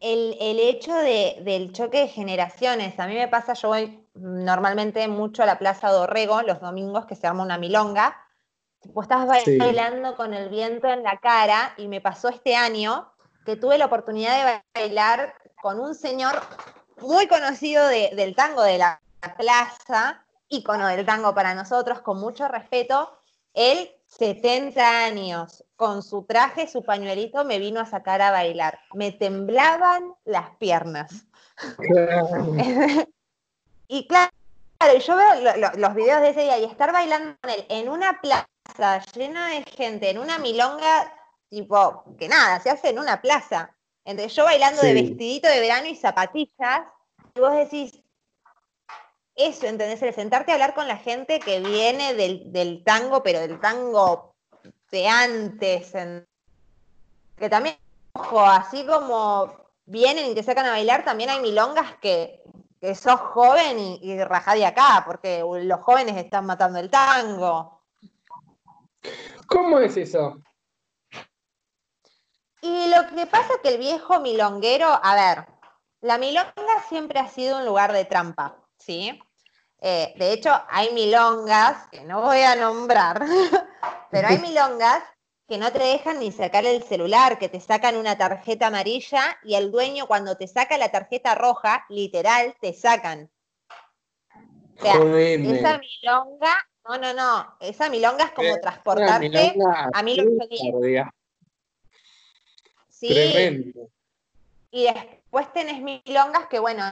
el- el hecho de- del choque de generaciones. A mí me pasa, yo voy normalmente mucho a la Plaza Dorrego los domingos que se arma una milonga. Vos estás Sí. bailando con el viento en la cara y me pasó este año que tuve la oportunidad de bailar con un señor muy conocido de- del tango de la plaza, ícono del tango para nosotros, con mucho respeto. Él, 70 años, con su traje, su pañuelito, me vino a sacar a bailar. Me temblaban las piernas. Y claro, yo veo lo- lo- los videos de ese día y estar bailando con él en una plaza llena de gente, en una milonga, tipo, que nada, se hace en una plaza. Entonces yo bailando de vestidito de verano y zapatillas, y vos decís, eso, ¿entendés? El sentarte a hablar con la gente que viene del, del tango, pero del tango de antes, en- que también, ojo, así como vienen y te sacan a bailar, también hay milongas que, que sos joven y, y rajá de acá, porque los jóvenes están matando el tango. ¿Cómo es eso? Y lo que pasa es que el viejo milonguero, a ver, la milonga siempre ha sido un lugar de trampa, ¿sí? Eh, de hecho, hay milongas, que no voy a nombrar, pero hay milongas que no te dejan ni sacar el celular, que te sacan una tarjeta amarilla y el dueño cuando te saca la tarjeta roja, literal, te sacan. O sea, esa milonga No, no, no. Esa milonga es como transportarte a mí lo que Sí. Tremendo. Y después tenés milongas que, bueno.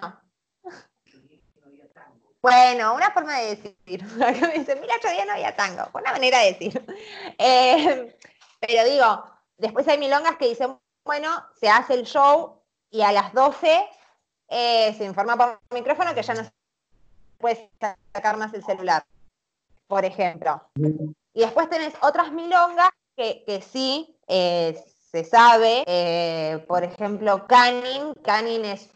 Bueno, una forma de decir. me dice, mira, otro día no había tango. Una manera de decir. Eh, pero digo, después hay milongas que dicen, bueno, se hace el show y a las 12 eh, se informa por micrófono que ya no se puede sacar más el celular, por ejemplo. Y después tenés otras milongas que, sí eh, se sabe, eh, por ejemplo, Canning, Canning es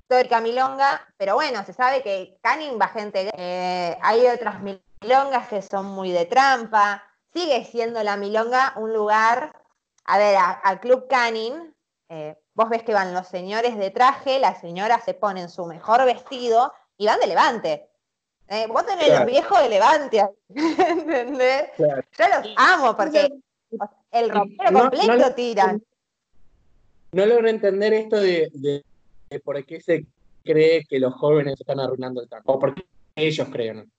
histórica milonga, pero bueno, se sabe que Canning va gente, hay otras milongas que son muy de trampa, sigue siendo la milonga un lugar, a ver, al Club Canning, eh, vos ves que van los señores de traje, las señoras se ponen su mejor vestido y van de levante. Eh, vos tenés el viejo de levante, ¿entendés? Yo los amo porque el rompero completo tiran. No logro entender esto de, de, por qué se cree que los jóvenes están arruinando el tango, o por qué ellos creen.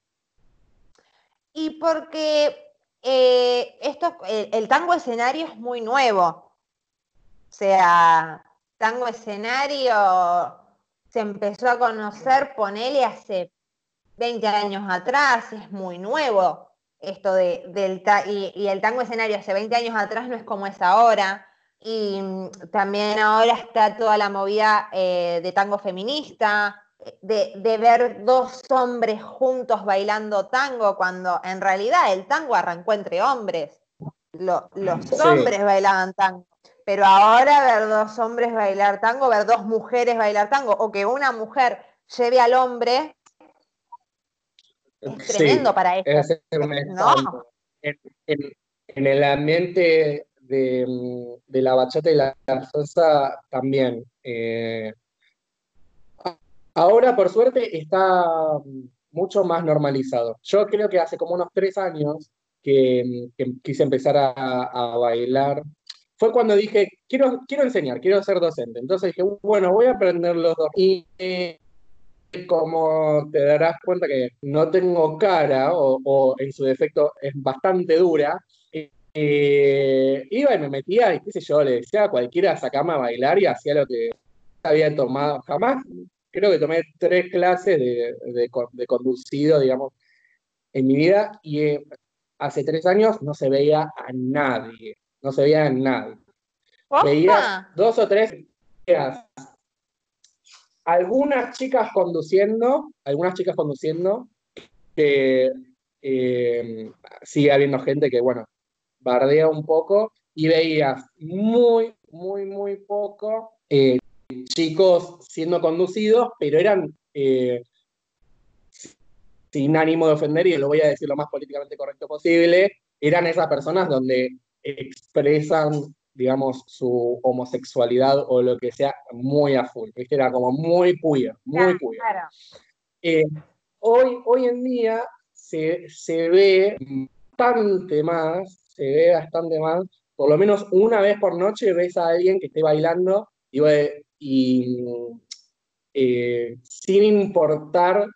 Y porque eh, esto, el, tango escenario es muy nuevo. O sea, tango escenario se empezó a conocer, ponele hace 20 años atrás, es muy nuevo esto de, del y, el tango escenario hace 20 años atrás no es como es ahora. Y mm, también ahora está toda la movida eh, de tango feminista, de, ver dos hombres juntos bailando tango, cuando en realidad el tango arrancó entre hombres. los hombres bailaban tango. Pero ahora ver dos hombres bailar tango, ver dos mujeres bailar tango, o que una mujer lleve al hombre, es tremendo para eso. En, el ambiente de, la bachata y la salsa también. Eh, Ahora, por suerte, está mucho más normalizado. Yo creo que hace como unos tres años que, quise empezar a, bailar. Fue cuando dije, quiero, quiero enseñar, quiero ser docente. Entonces dije, bueno, voy a aprender los dos. Y eh, como te darás cuenta que no tengo cara, o, en su defecto es bastante dura, eh, iba y me metía y qué sé yo, le decía a cualquiera, sacame a bailar y hacía lo que había tomado. Jamás creo que tomé tres clases de, conducido, digamos, en mi vida y eh, hace tres años no se veía a nadie, no se veía a nadie. Veía dos o tres algunas chicas conduciendo, algunas chicas conduciendo, que eh, sigue habiendo gente que, bueno, bardea un poco y veías muy, muy, muy poco eh, chicos siendo conducidos, pero eran eh, sin ánimo de ofender, y lo voy a decir lo más políticamente correcto posible, eran esas personas donde expresan, digamos, su homosexualidad o lo que sea muy a full, Era como muy puya, muy puya. Eh, hoy, hoy en día se, se ve bastante más, se ve bastante más, por lo menos una vez por noche ves a alguien que esté bailando y, y eh, sin importar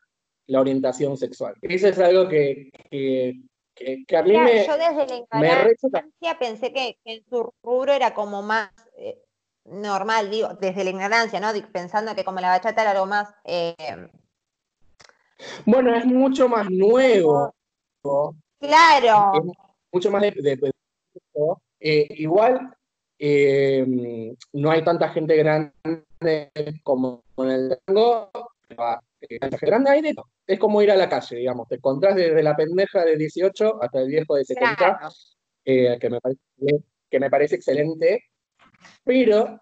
la orientación sexual. Eso es algo que, a mí me... Yo desde la ignorancia pensé que, en su rubro era como más eh, normal, digo, desde la ignorancia, ¿no? Pensando que como la bachata era algo más... Eh, bueno, es mucho más nuevo. Claro. mucho más de... igual eh, no hay tanta gente grande como en el tango, eh, grande hay de todo. Es como ir a la calle, digamos. Te encontrás desde la pendeja de 18 hasta el viejo de 70, eh, que, me parece, que me parece excelente, pero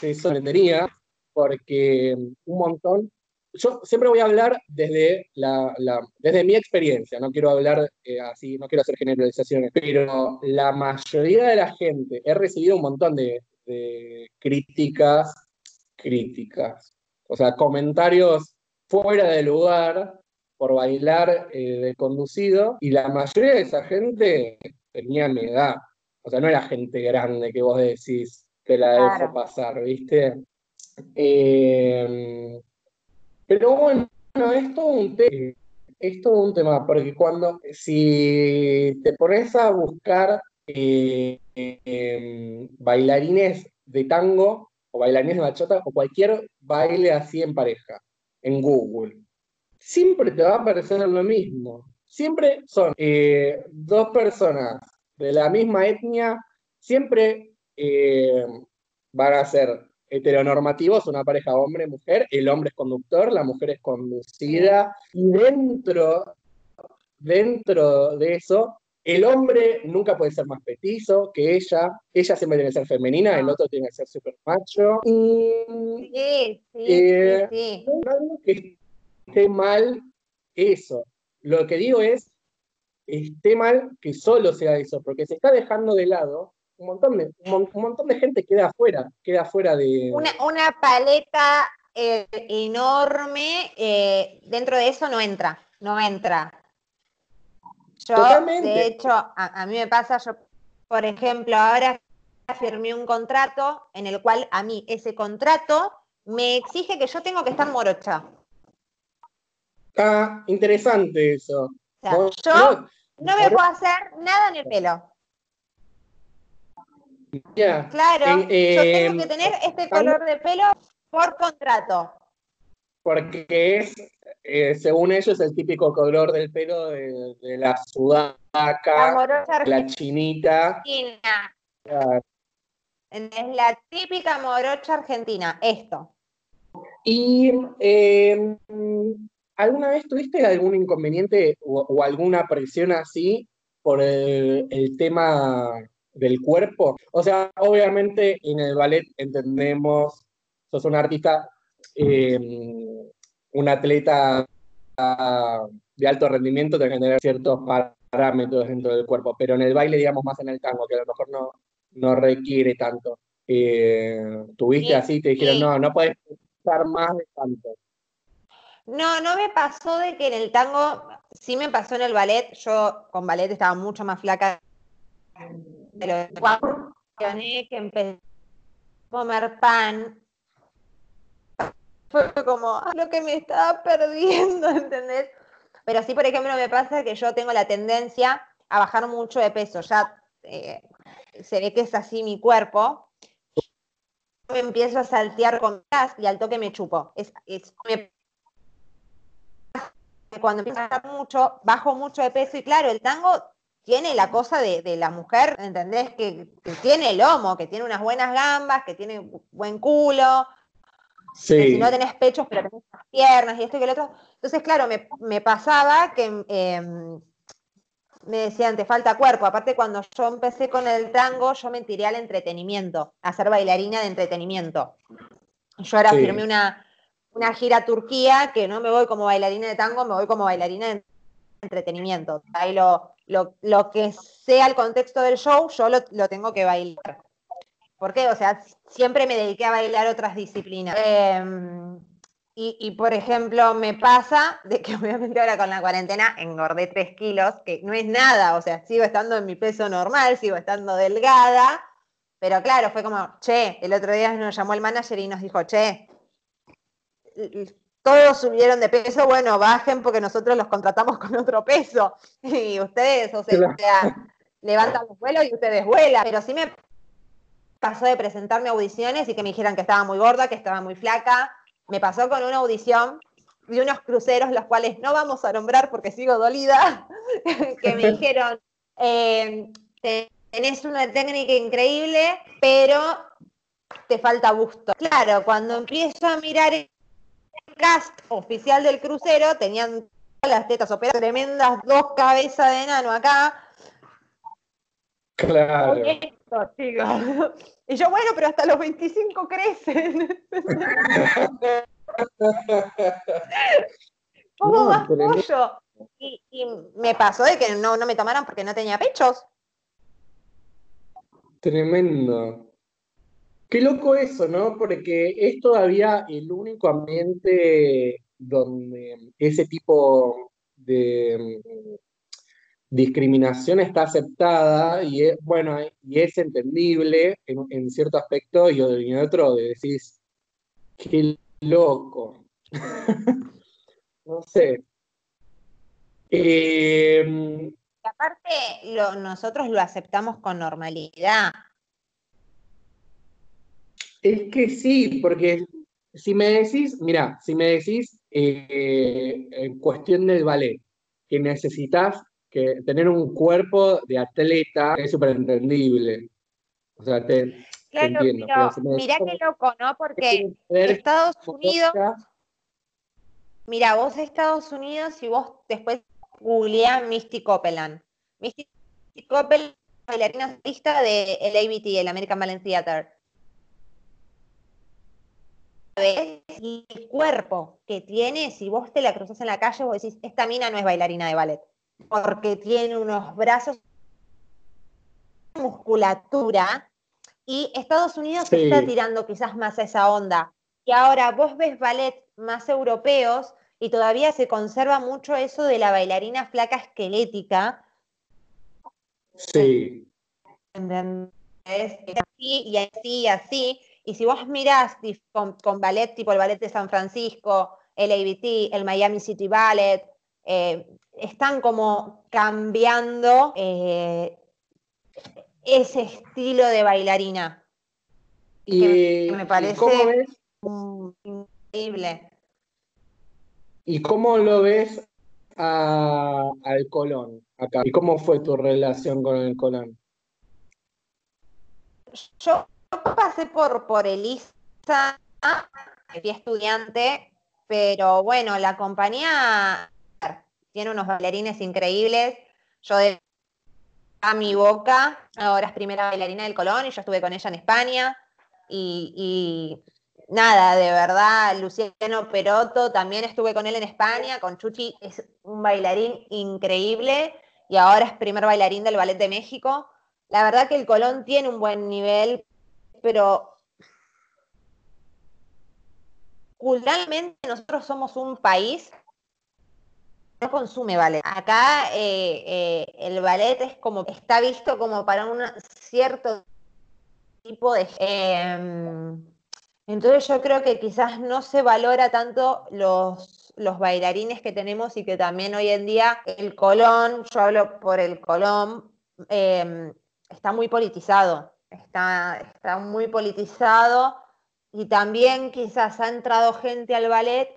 te sorprendería porque un montón yo siempre voy a hablar desde, la, desde mi experiencia, no quiero hablar eh, así, no quiero hacer generalizaciones, pero la mayoría de la gente, he recibido un montón de, críticas, críticas, o sea, comentarios fuera de lugar por bailar eh, de conducido, y la mayoría de esa gente tenía mi edad, o sea, no era gente grande que vos decís, que la dejo pasar, ¿viste? Eh, pero bueno, esto un tema es todo un tema, porque cuando, si te pones a buscar eh, em, bailarines de tango o bailarines de bachata o cualquier baile así en pareja en Google, siempre te va a aparecer lo mismo. Siempre son eh, dos personas de la misma etnia, siempre eh, van a ser heteronormativos, una pareja hombre-mujer, el hombre es conductor, la mujer es conducida, y dentro, dentro de eso, el hombre nunca puede ser más petizo que ella, ella siempre tiene que ser femenina, el otro tiene que ser super macho. Y, sí, sí, eh, No que esté mal eso. Lo que digo es, esté mal que solo sea eso, porque se está dejando de lado un montón de, un, montón de gente queda afuera, queda afuera de... Una, paleta eh, enorme, eh, dentro de eso no entra, no entra. Yo, de hecho, a, mí me pasa, yo, por ejemplo, ahora firmé un contrato en el cual a mí ese contrato me exige que yo tengo que estar morocha. Ah, interesante eso. yo no me puedo hacer nada en el pelo. Claro, yo tengo que tener este color de pelo por contrato. Porque es, eh, según ellos, el típico color del pelo de, la sudaca, la, chinita. Es la típica morocha argentina, esto. ¿Y em, alguna vez tuviste algún inconveniente o, alguna presión así por el tema del cuerpo. O sea, obviamente en el ballet entendemos, sos un artista, em, un atleta de alto rendimiento, que tener ciertos parámetros dentro del cuerpo, pero en el baile, digamos, más en el tango, que a lo mejor no, no requiere tanto. Eh, ¿Tuviste así? Te dijeron, no, no puedes estar más de tanto. No, no me pasó de que en el tango, sí me pasó en el ballet, yo con ballet estaba mucho más flaca pero cuando que empecé a comer pan, fue como ah, lo que me estaba perdiendo, ¿entendés? Pero sí, por ejemplo, me pasa que yo tengo la tendencia a bajar mucho de peso. Ya eh, se ve que es así mi cuerpo. Me empiezo a saltear con gas y al toque me chupo. Es, cuando empiezo a bajar mucho, bajo mucho de peso y claro, el tango tiene la cosa de, la mujer, ¿entendés? Que, tiene el lomo, que tiene unas buenas gambas, que tiene buen culo. Si no tenés pechos, pero tenés las piernas y esto y lo otro. Entonces, claro, me, pasaba que em, me decían, te falta cuerpo. Aparte, cuando yo empecé con el tango, yo me tiré al entretenimiento, a ser bailarina de entretenimiento. Yo ahora firmé una, una gira a Turquía, que no me voy como bailarina de tango, me voy como bailarina de entretenimiento. Ahí lo, lo, que sea el contexto del show, yo lo, tengo que bailar. ¿Por qué? O sea, siempre me dediqué a bailar otras disciplinas. Em, y, por ejemplo, me pasa de que obviamente ahora con la cuarentena engordé 3 kilos, que no es nada, o sea, sigo estando en mi peso normal, sigo estando delgada, pero claro, fue como, che, el otro día nos llamó el manager y nos dijo, che, todos subieron de peso, bueno, bajen porque nosotros los contratamos con otro peso. Y ustedes, o sea, levantan los vuelos y ustedes vuelan. Pero sí me pasó de presentarme audiciones y que me dijeran que estaba muy gorda, que estaba muy flaca. Me pasó con una audición de unos cruceros, los cuales no vamos a nombrar porque sigo dolida, que me dijeron, eh, tenés una técnica increíble, pero te falta gusto. Claro, cuando empiezo a mirar cast oficial del crucero tenían las tetas operadas, tremendas dos cabezas de enano acá. Claro. Y yo, bueno, pero hasta los 25 crecen. ¿Cómo más pollo? Y, me pasó de que no, no me tomaron porque no tenía pechos. Tremendo. Qué loco eso, ¿no? Porque es todavía el único ambiente donde ese tipo de discriminación está aceptada y es, bueno, y es entendible en, cierto aspecto y en otro de decís, qué loco. no sé. Eh, aparte, lo, nosotros lo aceptamos con normalidad. Es que sí, porque si me decís, mira, si me decís eh, en cuestión del ballet, que necesitas que tener un cuerpo de atleta es súper entendible. O sea, te, entiendo. mirá que loco, ¿no? Porque Estados Unidos, mira, vos Estados Unidos y vos después googleás Misty Copeland. Misty Copeland bailarina artista de el ABT, el American Ballet Theater el cuerpo que tiene, si vos te la cruzas en la calle, vos decís, esta mina no es bailarina de ballet, porque tiene unos brazos, musculatura, y Estados Unidos está tirando quizás más a esa onda. Y ahora vos ves ballet más europeos y todavía se conserva mucho eso de la bailarina flaca esquelética. Sí. ¿Entendés? Así y así y así. Y si vos mirás con, ballet tipo el ballet de San Francisco, el ABT, el Miami City Ballet, eh, están como cambiando eh, ese estilo de bailarina. Y, me parece increíble. ¿Y cómo lo ves al Colón acá? ¿Y cómo fue tu relación con el Colón? Yo pasé por, por Elisa, fui estudiante, pero bueno, la compañía tiene unos bailarines increíbles. Yo de a mi boca, ahora es primera bailarina del Colón y yo estuve con ella en España. Y, nada, de verdad, Luciano Perotto, también estuve con él en España, con Chuchi, es un bailarín increíble y ahora es primer bailarín del Ballet de México. La verdad que el Colón tiene un buen nivel, pero culturalmente nosotros somos un país no consume ballet. Acá eh, eh, el ballet es como, está visto como para un cierto tipo de... Em, entonces yo creo que quizás no se valora tanto los, los bailarines que tenemos y que también hoy en día el Colón, yo hablo por el Colón, em, está muy politizado está, está muy politizado y también quizás ha entrado gente al ballet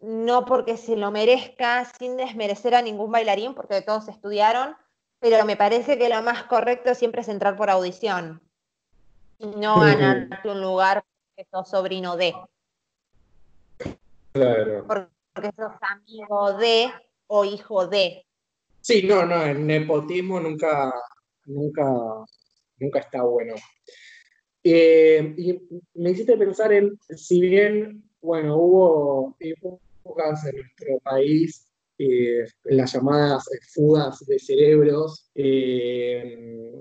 no porque se lo merezca, sin desmerecer a ningún bailarín, porque todos estudiaron, pero me parece que lo más correcto siempre es entrar por audición, no ganarte un lugar porque sos sobrino de. Claro. Porque sos amigo de o hijo de. Sí, no, no, el nepotismo nunca, nunca nunca está bueno. Eh, y me hiciste pensar en, si bien, bueno, hubo en nuestro país, eh, las llamadas fugas de cerebros, eh,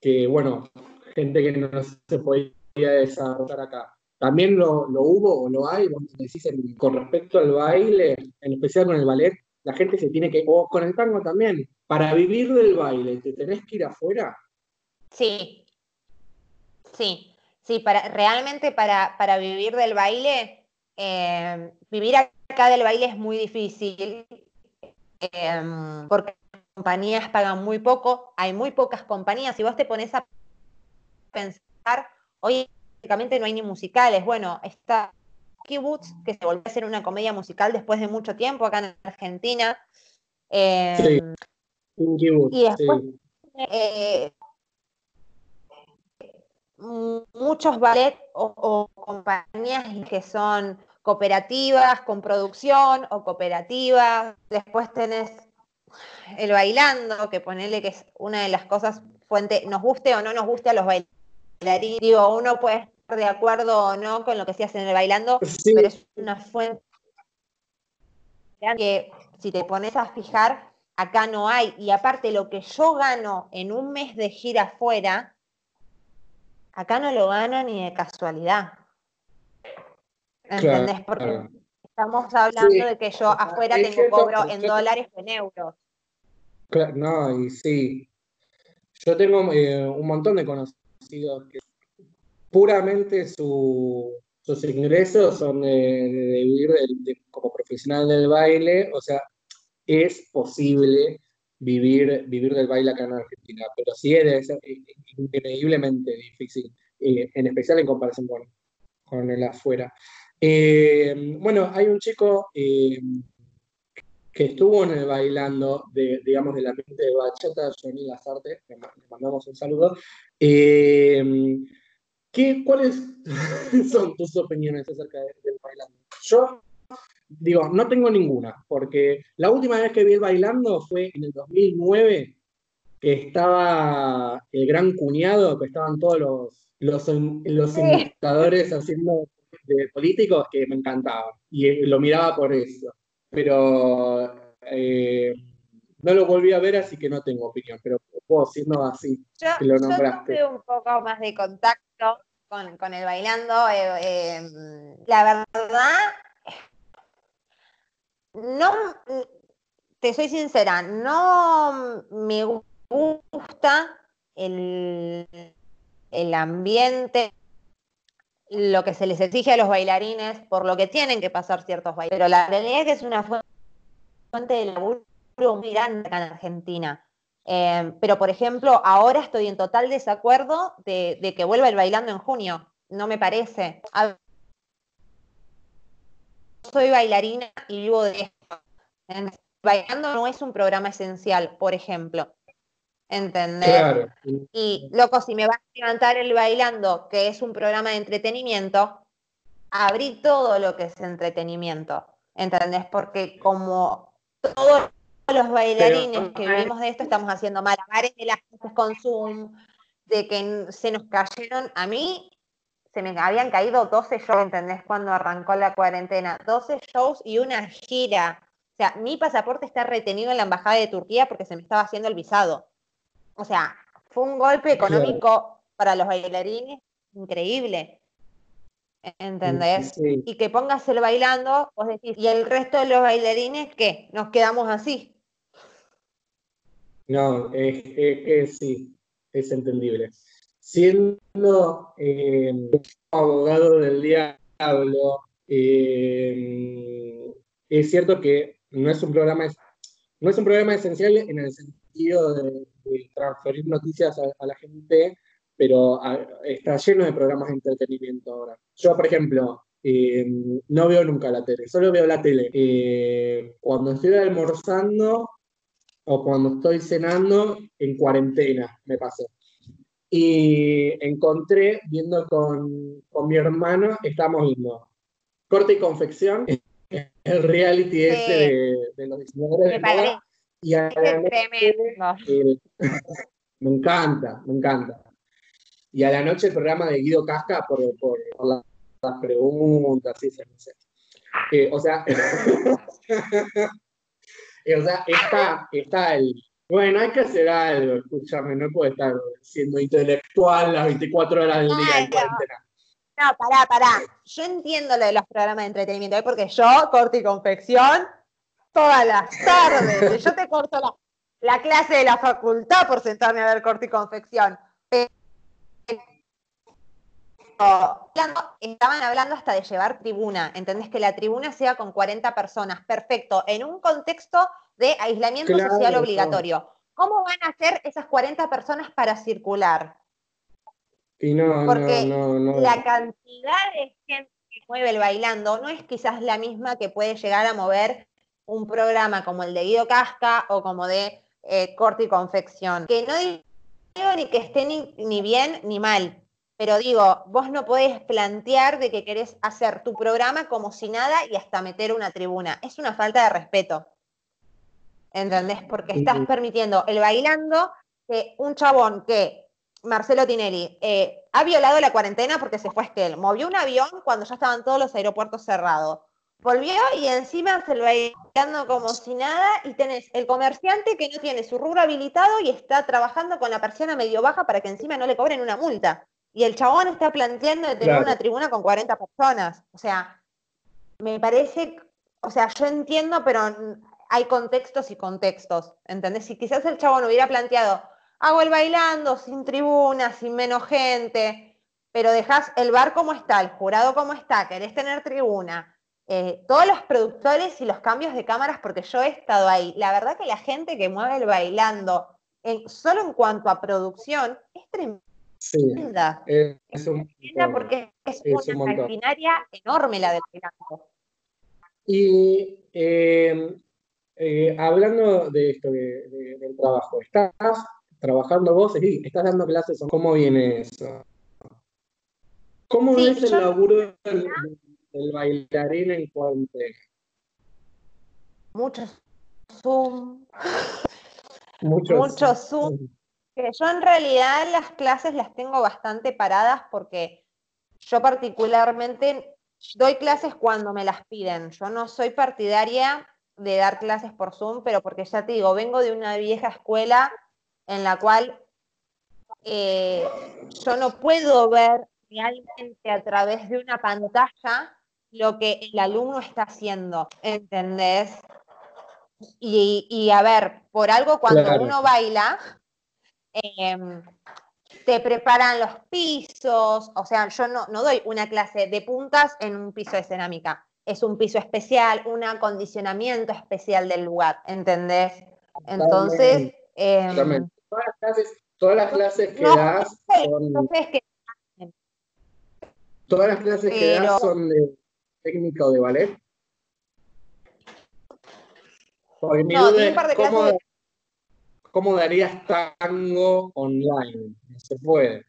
que, bueno, gente que no se podía desarrollar acá. ¿También lo, hubo o lo hay? decís con respecto al baile, en especial con el ballet, la gente se tiene que, o con el tango también, para vivir del baile, ¿te tenés que ir afuera? Sí, sí, sí, para, realmente para, para vivir del baile, eh, vivir acá del baile es muy difícil, eh, porque las compañías pagan muy poco, hay muy pocas compañías, si vos te pones a pensar, hoy prácticamente no hay ni musicales, bueno, está Kibbutz, que se volvió a hacer una comedia musical después de mucho tiempo acá en Argentina. Eh, sí. y después muchos ballet o, compañías que son cooperativas con producción o cooperativas. Después tenés el bailando, que ponele que es una de las cosas fuente, nos guste o no nos guste a los bailarines. Digo, uno puede estar de acuerdo o no con lo que se hace en el bailando, pero es una fuente que si te pones a fijar, acá no hay. Y aparte lo que yo gano en un mes de gira afuera, acá no lo gano ni de casualidad. ¿Entendés? Porque estamos hablando de que yo afuera tengo cobro en dólares o en euros. no, y sí. Yo tengo eh, un montón de conocidos que puramente sus ingresos son de, vivir como profesional del baile, o sea, es posible vivir, vivir del baile acá en Argentina, pero sí ser increíblemente difícil, eh, en especial en comparación con, con el afuera. Eh, bueno, hay un chico eh, que estuvo en el bailando, de, digamos, del ambiente de bachata, Johnny Lazarte, le mandamos un saludo. ¿qué, ¿Cuáles son tus opiniones acerca del bailando? Yo digo, no tengo ninguna, porque la última vez que vi el bailando fue en el 2009, que estaba el gran cuñado, que estaban todos los, los, los haciendo de políticos que me encantaban y lo miraba por eso. Pero eh, no lo volví a ver, así que no tengo opinión, pero puedo siendo así. Yo, que lo nombraste. yo tuve un poco más de contacto con, el bailando. Eh, eh, la verdad, no, te soy sincera, no me gusta el, el ambiente, lo que se les exige a los bailarines, por lo que tienen que pasar ciertos bailes. Pero la realidad es que es una fuente de laburo muy grande acá en Argentina. Eh, pero, por ejemplo, ahora estoy en total desacuerdo de, que vuelva el bailando en junio. No me parece soy bailarina y vivo de esto. Bailando no es un programa esencial, por ejemplo. ¿Entendés? Y, loco, si me vas a levantar el bailando, que es un programa de entretenimiento, abrí todo lo que es entretenimiento. ¿Entendés? Porque como todos los bailarines que vivimos de esto estamos haciendo malabares de las cosas con Zoom, de que se nos cayeron. A mí se me habían caído 12 shows, ¿entendés? Cuando arrancó la cuarentena. 12 shows y una gira. O sea, mi pasaporte está retenido en la embajada de Turquía porque se me estaba haciendo el visado. O sea, fue un golpe económico para los bailarines increíble. ¿Entendés? Y que pongas el bailando, vos decís, ¿y el resto de los bailarines qué? ¿Nos quedamos así? No, es que sí, es entendible siendo eh, abogado del diablo, eh, es cierto que no es un programa no es un programa esencial en el sentido de, transferir noticias a, la gente, pero está lleno de programas de entretenimiento ahora. Yo, por ejemplo, eh, no veo nunca la tele, solo veo la tele cuando estoy almorzando o cuando estoy cenando en cuarentena, me pasó y encontré, viendo con, con mi hermano, estamos viendo Corte y Confección, el reality ese de, de, los diseñadores de moda. Y a la noche, me encanta, me encanta. Y a la noche el programa de Guido Casca por, por, las preguntas, sí, no sé. Eh, o sea, eh, o sea está, está el, bueno, hay que hacer algo, escúchame, no puede estar siendo intelectual las 24 horas del día en cuarentena. No, pará, pará. Yo entiendo lo de los programas de entretenimiento, ¿eh? porque yo, corte y confección, todas las tardes. yo te corto la, la, clase de la facultad por sentarme a ver corte y confección. estaban hablando hasta de llevar tribuna, ¿entendés? Que la tribuna sea con 40 personas, perfecto, en un contexto de aislamiento social obligatorio. ¿Cómo van a hacer esas 40 personas para circular? Y no, Porque la cantidad de gente que mueve el bailando no es quizás la misma que puede llegar a mover un programa como el de Guido Casca o como de eh, Corte y Confección. Que no digo ni que esté ni, ni bien ni mal, pero digo, vos no podés plantear de que querés hacer tu programa como si nada y hasta meter una tribuna. Es una falta de respeto. ¿entendés? Porque estás permitiendo el bailando que un chabón que, Marcelo Tinelli, eh, ha violado la cuarentena porque se fue a Esquel, movió un avión cuando ya estaban todos los aeropuertos cerrados. Volvió y encima se lo bailando como si nada y tenés el comerciante que no tiene su rubro habilitado y está trabajando con la persiana medio baja para que encima no le cobren una multa. Y el chabón está planteando de tener una tribuna con 40 personas. O sea, me parece, o sea, yo entiendo, pero hay contextos y contextos, ¿entendés? Si quizás el chabón hubiera planteado, hago el bailando, sin tribuna, sin menos gente, pero dejas el bar como está, el jurado como está, querés tener tribuna, eh, todos los productores y los cambios de cámaras, porque yo he estado ahí. La verdad que la gente que mueve el bailando, solo en cuanto a producción, es tremenda. es, un, porque es, una maquinaria enorme la del bailando. Y eh, eh, hablando de esto, del trabajo, ¿estás trabajando vos? ¿Estás dando clases? ¿Cómo viene eso? ¿Cómo es el laburo del, bailarín en cuanto Mucho Zoom. Mucho, Zoom. Que yo en realidad las clases las tengo bastante paradas porque yo particularmente doy clases cuando me las piden. Yo no soy partidaria de dar clases por Zoom, pero porque ya te digo, vengo de una vieja escuela en la cual eh, yo no puedo ver realmente a través de una pantalla lo que el alumno está haciendo, ¿entendés? Y, a ver, por algo cuando uno baila, em, te preparan los pisos, o sea, yo no, no doy una clase de puntas en un piso de cerámica es un piso especial, un acondicionamiento especial del lugar, ¿entendés? Entonces... Eh, todas, las clases, todas las clases que das son... todas las clases que das son de técnica o de ballet. Porque mi no, duda es cómo, cómo darías tango online. No se puede.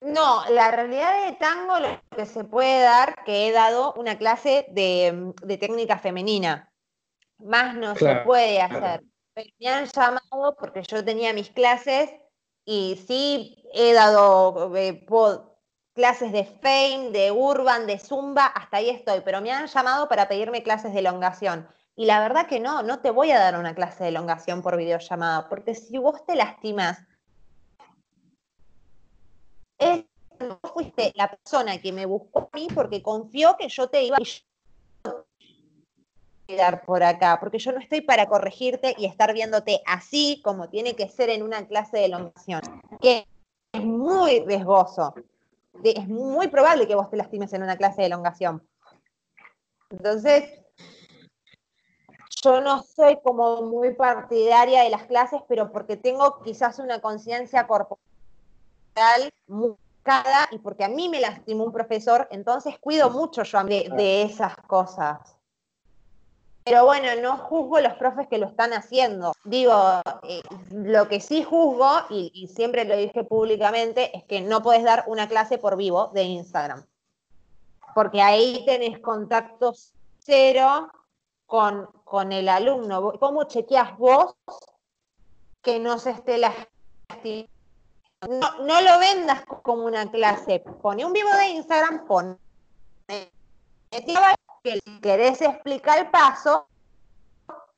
No, la realidad de tango lo que se puede dar, que he dado una clase de, técnica femenina. Más no se puede hacer. me han llamado porque yo tenía mis clases y sí he dado eh, clases de fame, de urban, de zumba, hasta ahí estoy, pero me han llamado para pedirme clases de elongación. Y la verdad que no, no te voy a dar una clase de elongación por videollamada, porque si vos te lastimas es, fuiste la persona que me buscó a mí porque confió que yo te iba a quedar por acá, porque yo no estoy para corregirte y estar viéndote así como tiene que ser en una clase de elongación, que es muy riesgoso. Es muy probable que vos te lastimes en una clase de elongación. Entonces, yo no soy como muy partidaria de las clases, pero porque tengo quizás una conciencia corporal muy y porque a mí me lastimó un profesor, entonces cuido mucho yo de, esas cosas. Pero bueno, no juzgo los profes que lo están haciendo. Digo, eh, lo que sí juzgo, y, siempre lo dije públicamente, es que no puedes dar una clase por vivo de Instagram. Porque ahí tenés contacto cero con, con el alumno. ¿Cómo chequeas vos que no se esté lastimando? No, lo vendas como una clase. Pone un vivo de Instagram, pone que querés explicar el paso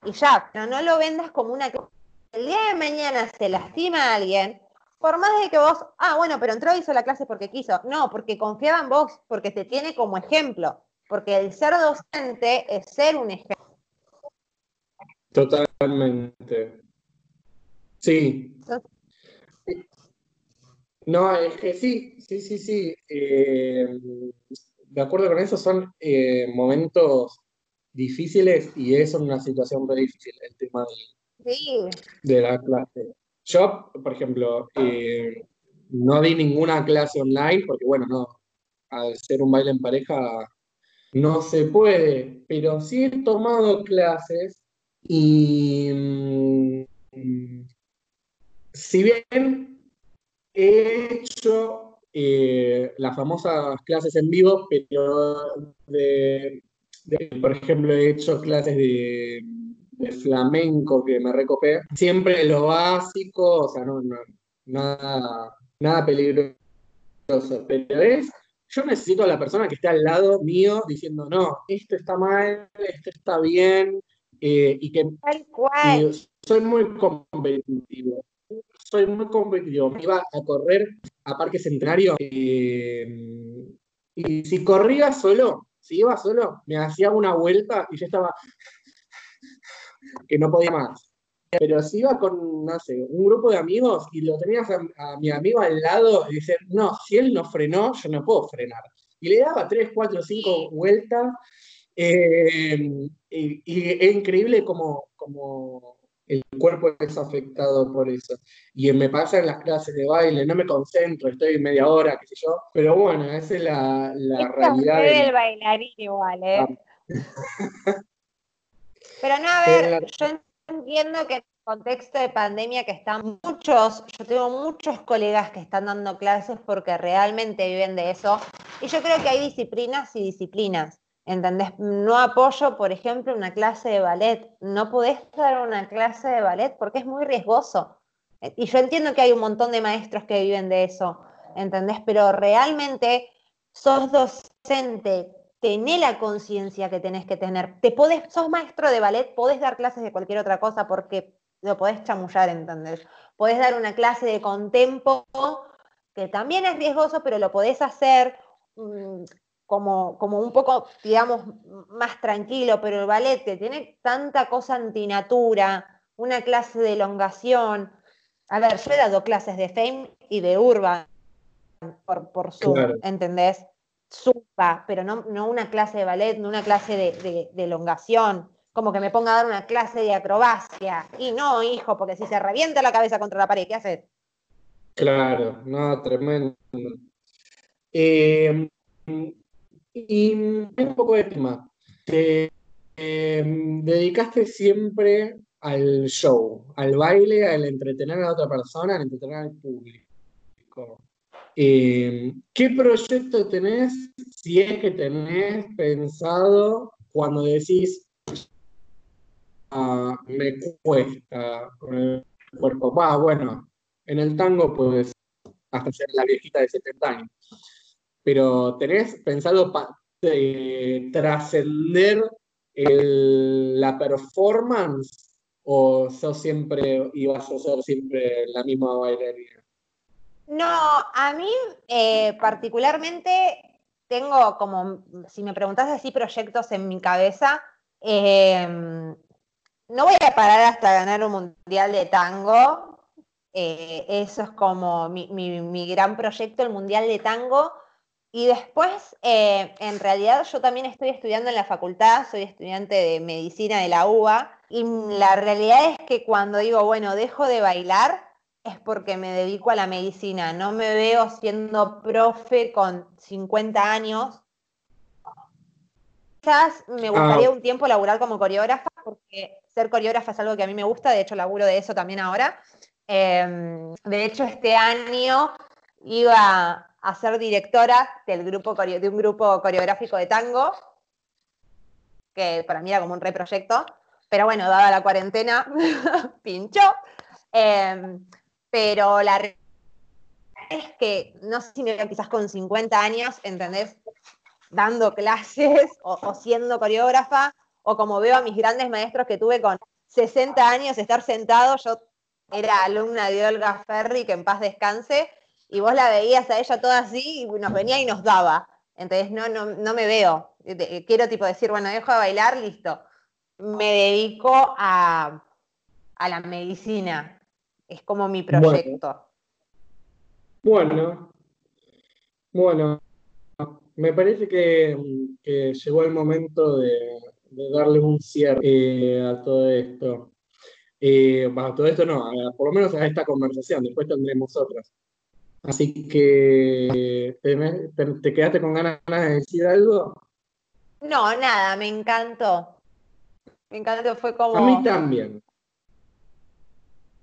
y ya, pero no lo vendas como una clase. El día de mañana se lastima a alguien, por más de que vos, ah, bueno, pero entró y hizo la clase porque quiso. No, porque confiaba en vos, porque te tiene como ejemplo. Porque el ser docente es ser un ejemplo. Totalmente. Sí. No, es que sí, sí, sí, sí. Eh, de acuerdo con eso, son eh, momentos difíciles y es una situación muy difícil el tema de, la clase. Yo, por ejemplo, eh, no di ninguna clase online porque, bueno, no, al ser un baile en pareja no se puede, pero sí he tomado clases y mm, si bien He hecho eh, las famosas clases en vivo, pero por ejemplo, he hecho clases de, flamenco que me recopé. Siempre lo básico, o sea, no, nada, nada peligroso. Pero es, yo necesito a la persona que esté al lado mío diciendo, no, esto está mal, esto está bien, eh, y que soy muy competitivo soy muy competitivo. Iba a correr a Parque Centenario eh, y si corría solo, si iba solo, me hacía una vuelta y yo estaba que no podía más. Pero si iba con, no sé, un grupo de amigos y lo tenías a, mi amigo al lado y dices, no, si él no frenó, yo no puedo frenar. y le daba tres, cuatro, cinco vueltas. Eh, y, es increíble como, como el cuerpo es afectado por eso. Y me pasa en las clases de baile, no me concentro, estoy media hora, qué sé yo. Pero bueno, esa es la, la realidad. Es el bailarín igual, ¿eh? Ah. Pero no, a ver, yo entiendo que en el contexto de pandemia que están muchos, yo tengo muchos colegas que están dando clases porque realmente viven de eso. Y yo creo que hay disciplinas y disciplinas. ¿Entendés? No apoyo, por ejemplo, una clase de ballet. No podés dar una clase de ballet porque es muy riesgoso. Y yo entiendo que hay un montón de maestros que viven de eso, ¿entendés? Pero realmente sos docente, tenés la conciencia que tenés que tener. Te podés, sos maestro de ballet, podés dar clases de cualquier otra cosa porque lo podés chamullar, ¿entendés? Podés dar una clase de contempo, que también es riesgoso, pero lo podés hacer. Como, como un poco, digamos, más tranquilo, pero el ballet que tiene tanta cosa antinatura, una clase de elongación. A ver, yo he dado clases de Fame y de Urban por, por Zoom, ¿entendés? Zumba, pero no, no, una clase de ballet, no una clase de, de, elongación, como que me ponga a dar una clase de acrobacia. Y no, hijo, porque si se revienta la cabeza contra la pared, ¿qué haces? Claro, no, tremendo. Eh, y un poco de tema. Te dedicaste siempre al show, al baile, al entretener a otra persona, al entretener al público. Em, ¿Qué proyecto tenés, si es que tenés pensado cuando decís, ah, me cuesta con el cuerpo? Va, bueno, en el tango puedes hasta ser la viejita de 70 años pero ¿tenés pensado trascender la performance o sos siempre, ibas a ser siempre la misma bailarina? No, a mí eh, particularmente tengo como, si me preguntas así, proyectos en mi cabeza. Em, no voy a parar hasta ganar un mundial de tango. Eh, eso es como mi, gran proyecto, el mundial de tango. Y después, eh, en realidad, yo también estoy estudiando en la facultad, soy estudiante de medicina de la UBA, y la realidad es que cuando digo, bueno, dejo de bailar, es porque me dedico a la medicina. No me veo siendo profe con 50 años. Quizás me gustaría ah. un tiempo laburar como coreógrafa, porque ser coreógrafa es algo que a mí me gusta, de hecho laburo de eso también ahora. Em, de hecho, este año iba a ser directora de un grupo coreográfico de tango, que para mí era como un reproyecto, pero bueno, dada la cuarentena, pinchó. Em, pero la realidad es que no sé si me veo quizás con 50 años, ¿entendés? Dando clases o, siendo coreógrafa, o como veo a mis grandes maestros que tuve con 60 años estar sentado, yo era alumna de Olga Ferri, que en paz descanse, y vos la veías a ella toda así y nos venía y nos daba. Entonces no, no, no me veo. Quiero tipo decir, bueno, dejo de bailar, listo. Me dedico a, la medicina. Es como mi proyecto. Bueno, bueno, me parece que, llegó el momento de, darle un cierre a todo esto. Eh, a todo esto no, por lo menos a esta conversación, después tendremos otras. Así que, ¿te, quedaste con ganas de decir algo? No, nada, me encantó. Me encantó, fue como... A mí también.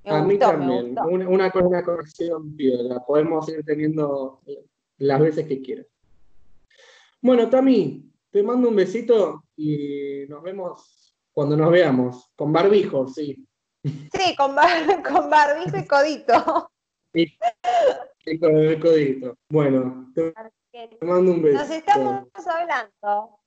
a mí también. Una, una, una conexión la podemos ir teniendo las veces que quieras. Bueno, Tami, te mando un besito y nos vemos cuando nos veamos. Con barbijo, sí. Sí, con, con barbijo y codito. Con el codito. Bueno, te mando un beso. Nos estamos hablando.